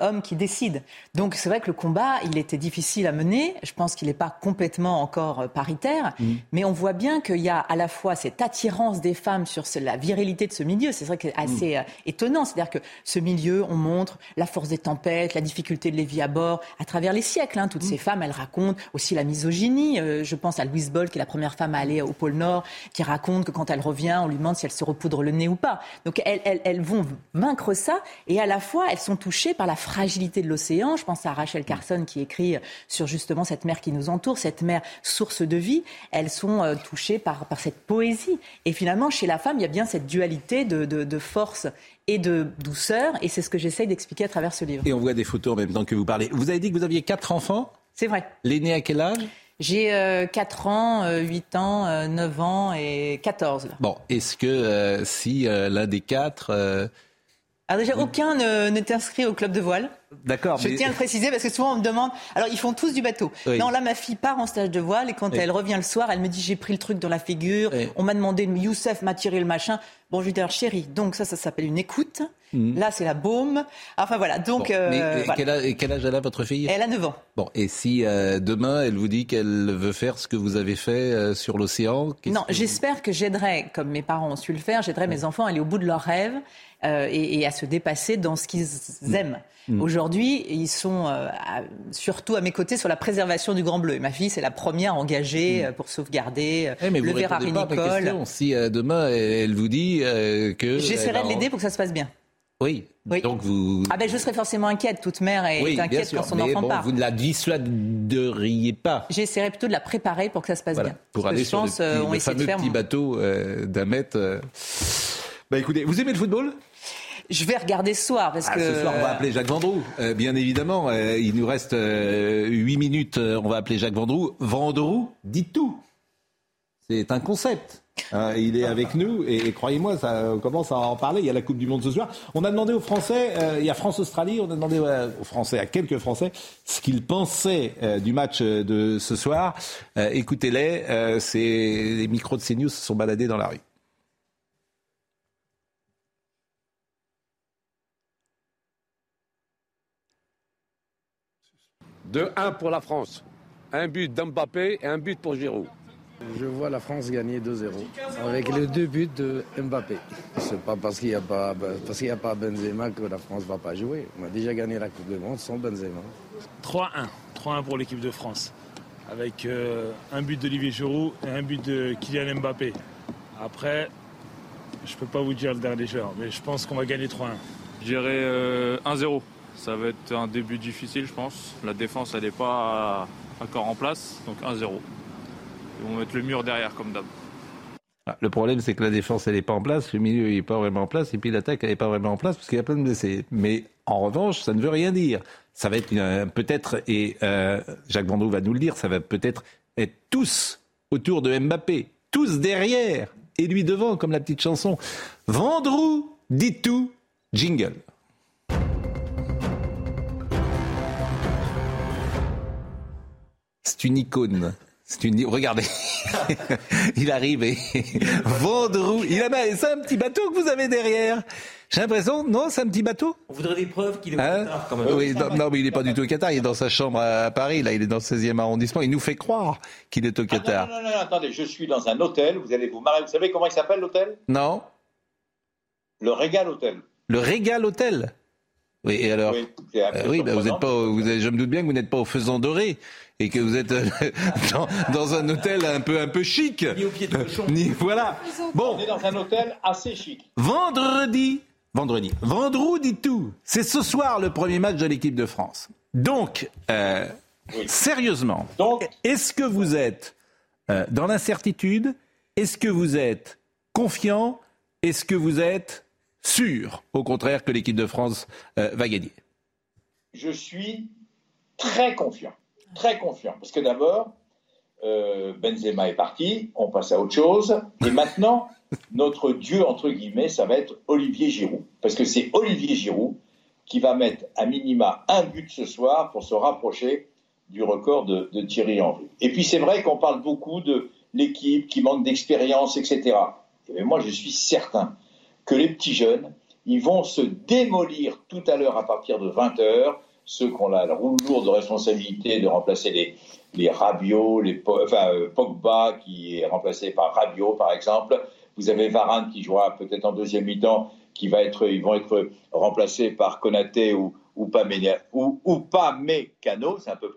hommes qui décident. Donc c'est vrai que le combat, il était difficile à mener. Je pense qu'il n'est pas complètement encore paritaire, mm. mais on voit bien qu'il y a à la fois cette attirance des femmes sur la virilité de ce milieu. C'est vrai que c'est assez mm. étonnant. C'est-à-dire que ce milieu, on montre la force des tempêtes, la difficulté de les vies à bord à travers les siècles. Hein. Toutes mm. ces femmes, elles racontent aussi la misogynie. je pense à Louise Boll, qui est la première femme à aller au pôle Nord, qui raconte que quand elle revient, on lui demande si elle se repoudre le nez ou pas. Donc elles, vont vaincre ça et à la fois elles sont touchées par la fragilité de l'océan. Je pense à Rachel Carson qui écrit sur justement cette mer qui nous entoure, cette mer source de vie. Elles sont euh, touchées par, par cette poésie. Et finalement, chez la femme, il y a bien cette dualité de, de, force et de douceur. Et c'est ce que j'essaye d'expliquer à travers ce livre. Et on voit des photos en même temps que vous parlez. Vous avez dit que vous aviez quatre enfants? C'est vrai. L'aîné à quel âge? J'ai 4 euh, ans, 8 euh, ans, 9 euh, ans et 14. Là. Bon, est-ce que si l'un des quatre... Alors déjà, aucun n'est inscrit au club de voile. D'accord. Je tiens à le préciser parce que souvent on me demande. Alors ils font tous du bateau. Non, là ma fille part en stage de voile et quand elle revient le soir, elle me dit j'ai pris le truc dans la figure. On m'a demandé, Youssef m'a tiré le machin. Bon, je lui dis alors chérie, donc ça, ça s'appelle une écoute. Mhm. Là, c'est la baume. Enfin voilà. Donc. Euh, quel, âge, quel, âge, elle a votre fille? Elle a 9 ans. Bon, et si euh, demain elle vous dit qu'elle veut faire ce que vous avez fait euh, sur l'océan Non, j'espère que j'aiderai, comme mes parents ont su le faire, j'aiderai mes enfants à aller au bout de leurs rêves et, et, à se dépasser dans ce qu'ils mm. aiment. Mm. Aujourd'hui, ils sont surtout à mes côtés sur la préservation du Grand Bleu. Et ma fille, c'est la première engagée mm. pour sauvegarder eh, mais le verre Si demain elle vous dit que... J'essaierai de l'aider pour que ça se passe bien. Oui. Donc vous. Ah ben je serais forcément inquiète. Toute mère est inquiète quand son enfant part. Vous ne la dissuaderiez pas. J'essaierai plutôt de la préparer pour que ça se passe bien. Pour aller sur le, euh, fameux petit bateau euh, d'un mètre. Euh. Bah écoutez, vous aimez le football? Je vais regarder ce soir parce ah, que ce soir on va appeler Jacques Vendroux, bien évidemment. il nous reste huit minutes. on va appeler Jacques Vendroux. Vendroux, dites tout. C'est un concept. Hein, il est avec nous et, croyez-moi, ça on commence à en parler. Il y a la Coupe du Monde ce soir. On a demandé aux Français, euh, il y a France-Australie, on a demandé aux Français, à quelques Français, ce qu'ils pensaient euh, du match euh, de ce soir. Écoutez-les, les micros de CNews se sont baladés dans la rue. De 1 pour la France. Un but d'Mbappé et un but pour Giroud. Je vois la France gagner 2-0 avec les deux buts de Mbappé. C'est pas parce qu'il n'y a pas parce qu'il a pas Benzema que la France va pas jouer. On a déjà gagné la Coupe du Monde sans Benzema. 3-1, 3-1 pour l'équipe de France, avec euh, un but d'Olivier Giroud et un but de Kylian Mbappé. Après, je peux pas vous dire le dernier joueur, mais je pense qu'on va gagner 3-1. Je dirais 1-0. Ça va être un début difficile, je pense. La défense, elle n'est pas encore en place, donc 1-0. Ils vont mettre le mur derrière comme d'hab. Ah, le problème, c'est que la défense, elle n'est pas en place, le milieu, n'est pas vraiment en place, et puis l'attaque, elle n'est pas vraiment en place, parce qu'il y a plein de blessés. Mais en revanche, ça ne veut rien dire. Ça va être peut-être, et euh, Jacques Vendroux va nous le dire, ça va peut-être être tous autour de Mbappé, tous derrière, et lui devant, comme la petite chanson. Vendroux, dit tout, jingle. C'est une icône. C'est une. Regardez, il arrive et Vendroux. Il a c'est un petit bateau que vous avez derrière. J'ai l'impression, non, c'est un petit bateau. On voudrait des preuves qu'il est au hein Qatar quand même. Oui, non, mais il n'est pas du tout au Qatar. Il est dans sa chambre à Paris. Là, il est dans le 16e arrondissement. Il nous fait croire qu'il est au ah, Qatar. non, non, non, non, attendez. Je suis dans un hôtel. Vous allez vous marrer. Vous savez comment il s'appelle l'hôtel? Non. Le Régal Hôtel. Le Régal Hôtel. Oui, et alors Oui, euh, bah, vous êtes pas. Vous je me doute bien que vous n'êtes pas au Faisan Doré et que vous êtes euh, dans, un hôtel un peu un peu chic. Ni au pied de cochon. Ni, voilà. Bon. On est dans un hôtel assez chic. Vendredi, vendredi, vendredi tout. C'est ce soir le premier match de l'équipe de France. Donc, euh, sérieusement, est-ce que vous êtes euh, dans l'incertitude? Est-ce que vous êtes confiant? Est-ce que vous êtes sûr, au contraire, que l'équipe de France va gagner Je suis très confiant très confiant. Parce que d'abord, euh, Benzema est parti, on passe à autre chose. Et maintenant, notre Dieu, entre guillemets, ça va être Olivier Giroud. Parce que c'est Olivier Giroud qui va mettre à minima un but ce soir pour se rapprocher du record de, Thierry Henry. Et puis c'est vrai qu'on parle beaucoup de l'équipe qui manque d'expérience, etc. Et moi, je suis certain que les petits jeunes, ils vont se démolir tout à l'heure à partir de 20h, ceux qui ont la, lourde responsabilité de remplacer les, les Rabiot, les, enfin, euh, Pogba qui est remplacé par Rabiot par exemple. Vous avez Varane qui jouera peut-être en deuxième mi-temps, qui va être, ils vont être remplacés par Konaté ou, ou pas ou, ou c'est un peu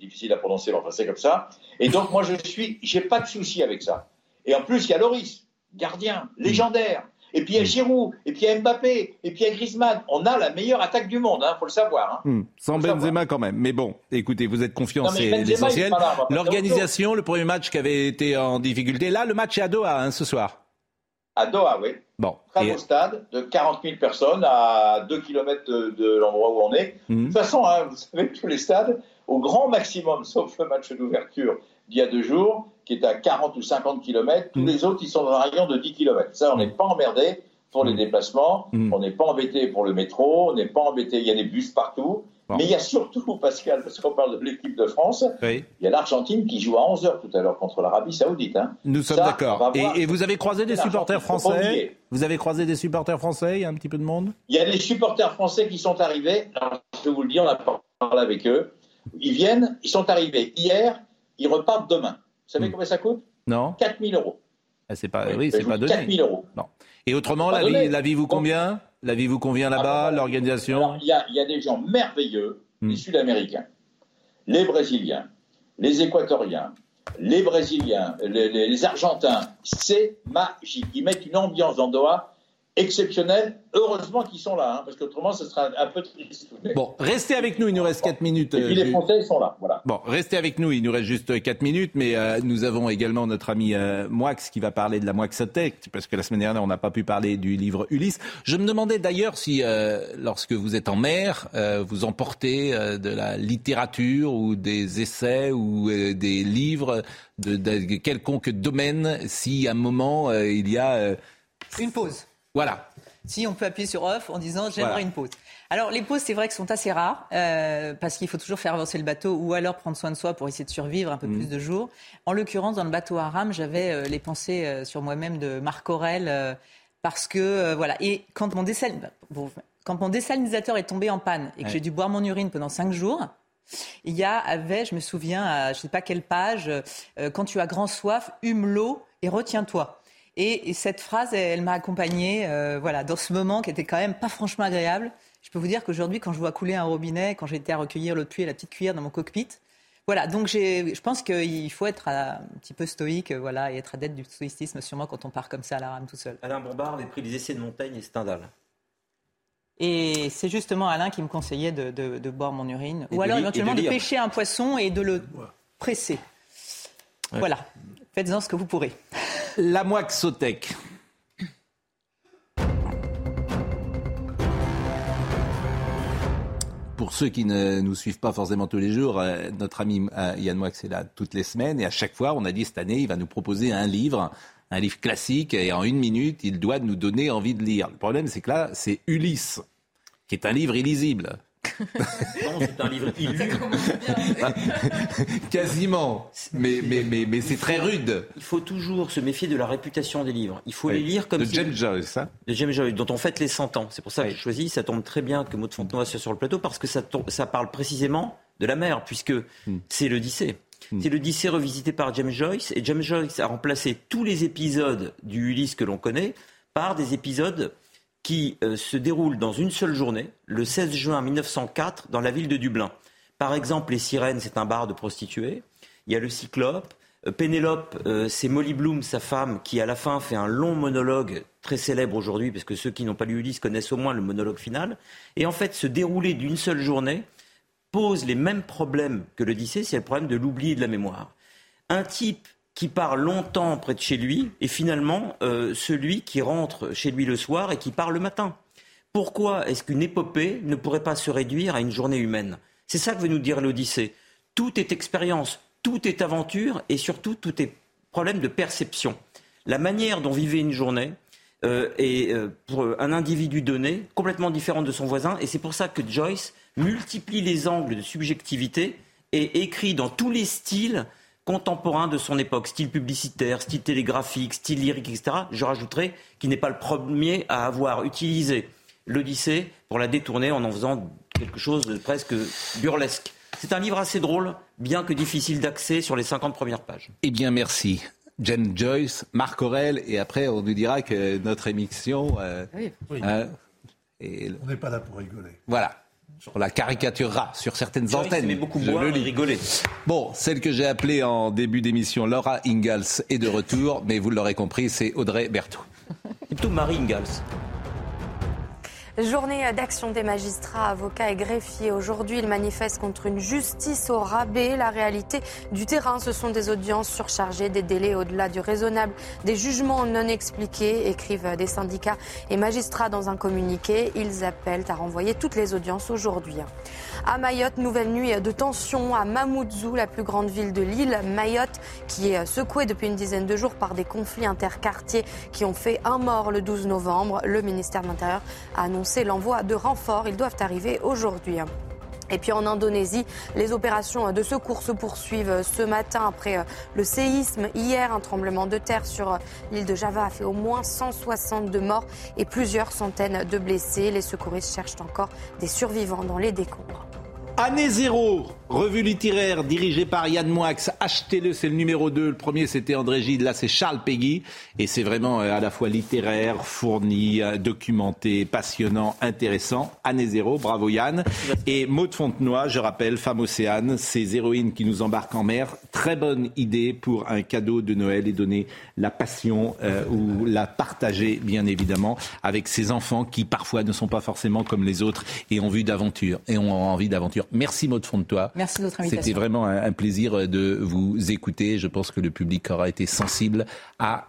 difficile à prononcer en français comme ça. Et donc moi je suis, j'ai pas de souci avec ça. Et en plus il y a Loris, gardien, légendaire. Et puis il y a Giroud, et puis il y a Mbappé, et puis il y a Griezmann. On a la meilleure attaque du monde, il hein, faut le savoir. Hein. Hmm. Sans Benzema quand même. Mais bon, écoutez, vous êtes confiant, c'est l'essentiel. L'organisation, le premier match qui avait été en difficulté. Là, le match est à Doha hein, ce soir. À Doha, oui. Bon. Très beau stade de 40 000 personnes à 2 km de, l'endroit où on est. Hmm. De toute façon, vous savez, tous les stades, au grand maximum, sauf le match d'ouverture d'il y a deux jours, qui est à 40 ou 50 km. Tous mm. les autres, ils sont dans un rayon de 10 km. Ça, on n'est pas emmerdé pour les mm. déplacements. Mm. On n'est pas embêté pour le métro. On n'est pas embêté. Il y a des bus partout. Mais il y a surtout, Pascal, parce qu'on parle de l'équipe de France, il y a l'Argentine qui joue à 11h tout à l'heure contre l'Arabie Saoudite. Hein. Nous sommes d'accord. Et, vous avez croisé des supporters français Vous avez croisé des supporters français Il y a un petit peu de monde? Il y a des supporters français qui sont arrivés. Alors, je vous le dis, on a parlé avec eux. Ils viennent, ils sont arrivés hier, ils repartent demain. Vous savez hmm. combien ça coûte? Non. 4 000 euros. Ah, c'est pas, oui, c'est pas donné. 4 000 euros. Non. Et autrement, la vie, la vie, vous convient? La vie vous convient là-bas, ah, l'organisation? Il y, y, a des gens merveilleux, les hmm. Sud-Américains, les Brésiliens, les Équatoriens, les Brésiliens, les, les, les Argentins. C'est magique. Ils mettent une ambiance dans Doha exceptionnels. Heureusement qu'ils sont là, hein, parce qu'autrement, ce sera un peu triste. Bon, restez avec nous, il nous reste 4 minutes. Et puis les euh, Français, sont là, voilà. Bon, restez avec nous, il nous reste juste 4 minutes, mais euh, nous avons également notre ami euh, Moix qui va parler de la Moixotech, parce que la semaine dernière, on n'a pas pu parler du livre Ulysse. Je me demandais d'ailleurs si, lorsque vous êtes en mer, vous emportez de la littérature ou des essais ou des livres de, de, quelconque domaine, si à un moment, il y a... Une pause. Voilà. Si on peut appuyer sur off en disant j'aimerais une pause. Alors les pauses, c'est vrai que sont assez rares euh, parce qu'il faut toujours faire avancer le bateau ou alors prendre soin de soi pour essayer de survivre un peu plus mm. de jours. En l'occurrence, dans le bateau à rame, j'avais euh, les pensées euh, sur moi-même de Marc Aurel parce que voilà. Et quand mon, quand mon désalinisateur est tombé en panne et que j'ai dû boire mon urine pendant cinq jours, il y avait, je me souviens, à je sais pas quelle page, quand tu as grand soif, hume l'eau et retiens-toi. Et, cette phrase, elle, m'a accompagnée euh, voilà, dans ce moment qui était quand même pas franchement agréable. Je peux vous dire qu'aujourd'hui, quand je vois couler un robinet, quand j'étais à recueillir l'eau de pluie et la petite cuillère dans mon cockpit, voilà, donc je pense qu'il faut être un petit peu stoïque voilà, et être adepte du stoïcisme, sûrement quand on part comme ça à la rame tout seul. Alain Bombard avait pris les essais de Montaigne et Stendhal. Et c'est justement Alain qui me conseillait de, boire mon urine. ou alors éventuellement de, pêcher un poisson et de le presser. Voilà. Faites-en ce que vous pourrez. La Moixotech. Pour ceux qui ne nous suivent pas forcément tous les jours, euh, notre ami euh, Yann Moix est là toutes les semaines et à chaque fois, on a dit cette année, il va nous proposer un livre, un livre classique et en une minute, il doit nous donner envie de lire. Le problème, c'est que là, c'est Ulysse, qui est un livre illisible non, c'est un livre Quasiment. Mais, mais, mais, mais c'est très rude. Il faut toujours se méfier de la réputation des livres. Il faut les lire comme de James Joyce, hein De James Joyce, dont on fête les 100 ans. C'est pour ça que j'ai choisi. Ça tombe très bien que Maud Fontenoy soit sur le plateau parce que ça, ça parle précisément de la mer, puisque hmm. c'est l'Odyssée. Hmm. C'est l'Odyssée revisité par James Joyce. Et James Joyce a remplacé tous les épisodes du Ulysse que l'on connaît par des épisodes qui euh, se déroule dans une seule journée, le 16 juin 1904, dans la ville de Dublin. Par exemple, les sirènes, c'est un bar de prostituées. Il y a le cyclope. Euh, Pénélope, euh, c'est Molly Bloom, sa femme, qui à la fin fait un long monologue très célèbre aujourd'hui, parce que ceux qui n'ont pas lu Ulysse connaissent au moins le monologue final. Et en fait, se dérouler d'une seule journée pose les mêmes problèmes que l'Odyssée, c'est le problème de l'oubli et de la mémoire. Un type qui part longtemps près de chez lui et finalement euh, celui qui rentre chez lui le soir et qui part le matin. Pourquoi est-ce qu'une épopée ne pourrait pas se réduire à une journée humaine? C'est ça que veut nous dire l'Odyssée. Tout est expérience, tout est aventure et surtout tout est problème de perception. La manière dont vivait une journée euh, est euh, pour un individu donné complètement différente de son voisin et c'est pour ça que Joyce multiplie les angles de subjectivité et écrit dans tous les styles contemporain de son époque, style publicitaire, style télégraphique, style lyrique, etc. Je rajouterais qu'il n'est pas le premier à avoir utilisé l'Odyssée pour la détourner en en faisant quelque chose de presque burlesque. C'est un livre assez drôle, bien que difficile d'accès sur les 50 premières pages. Eh bien, merci. Jen Joyce, Marc Aurel, et après on nous dira que notre émission. Euh, oui. Hein, On n'est pas là pour rigoler. Voilà. On la caricaturera sur certaines antennes. aimait beaucoup boire le rigoler. Bon, celle que j'ai appelée en début d'émission Laura Ingalls est de retour, mais vous l'aurez compris, c'est Audrey Berthaud. C'est plutôt Marie Ingalls. Journée d'action des magistrats, avocats et greffiers. Aujourd'hui, ils manifestent contre une justice au rabais. La réalité du terrain, ce sont des audiences surchargées, des délais au-delà du raisonnable, des jugements non expliqués, écrivent des syndicats et magistrats dans un communiqué. Ils appellent à renvoyer toutes les audiences aujourd'hui. À Mayotte, nouvelle nuit de tension à Mamoudzou, la plus grande ville de l'île. Mayotte, qui est secouée depuis une dizaine de jours par des conflits interquartiers qui ont fait un mort le 12 novembre. Le ministère de l'Intérieur a annoncé l'envoi de renforts. Ils doivent arriver aujourd'hui. Et puis en Indonésie, les opérations de secours se poursuivent ce matin après le séisme. Hier, un tremblement de terre sur l'île de Java a fait au moins 162 morts et plusieurs centaines de blessés. Les secouristes cherchent encore des survivants dans les décombres. Année zéro, revue littéraire dirigée par Yann Moix. Achetez-le, c'est le numéro 2. Le premier, c'était André Gide. Là, c'est Charles Peggy. Et c'est vraiment euh, à la fois littéraire, fourni, euh, documenté, passionnant, intéressant. Année zéro, bravo Yann. Et Maud Fontenoy, je rappelle, femme océane, ces héroïnes qui nous embarquent en mer. Très bonne idée pour un cadeau de Noël et donner la passion euh, ou la partager, bien évidemment, avec ces enfants qui parfois ne sont pas forcément comme les autres et ont vu d'aventure et ont envie d'aventure. Merci Maud Fontenoy. Merci de votre invitation. C'était vraiment un, un plaisir de vous écouter. Je pense que le public aura été sensible à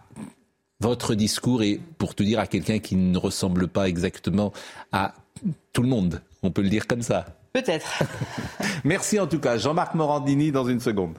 votre discours et pour te dire à quelqu'un qui ne ressemble pas exactement à tout le monde. On peut le dire comme ça. Peut-être. Merci en tout cas. Jean-Marc Morandini dans une seconde.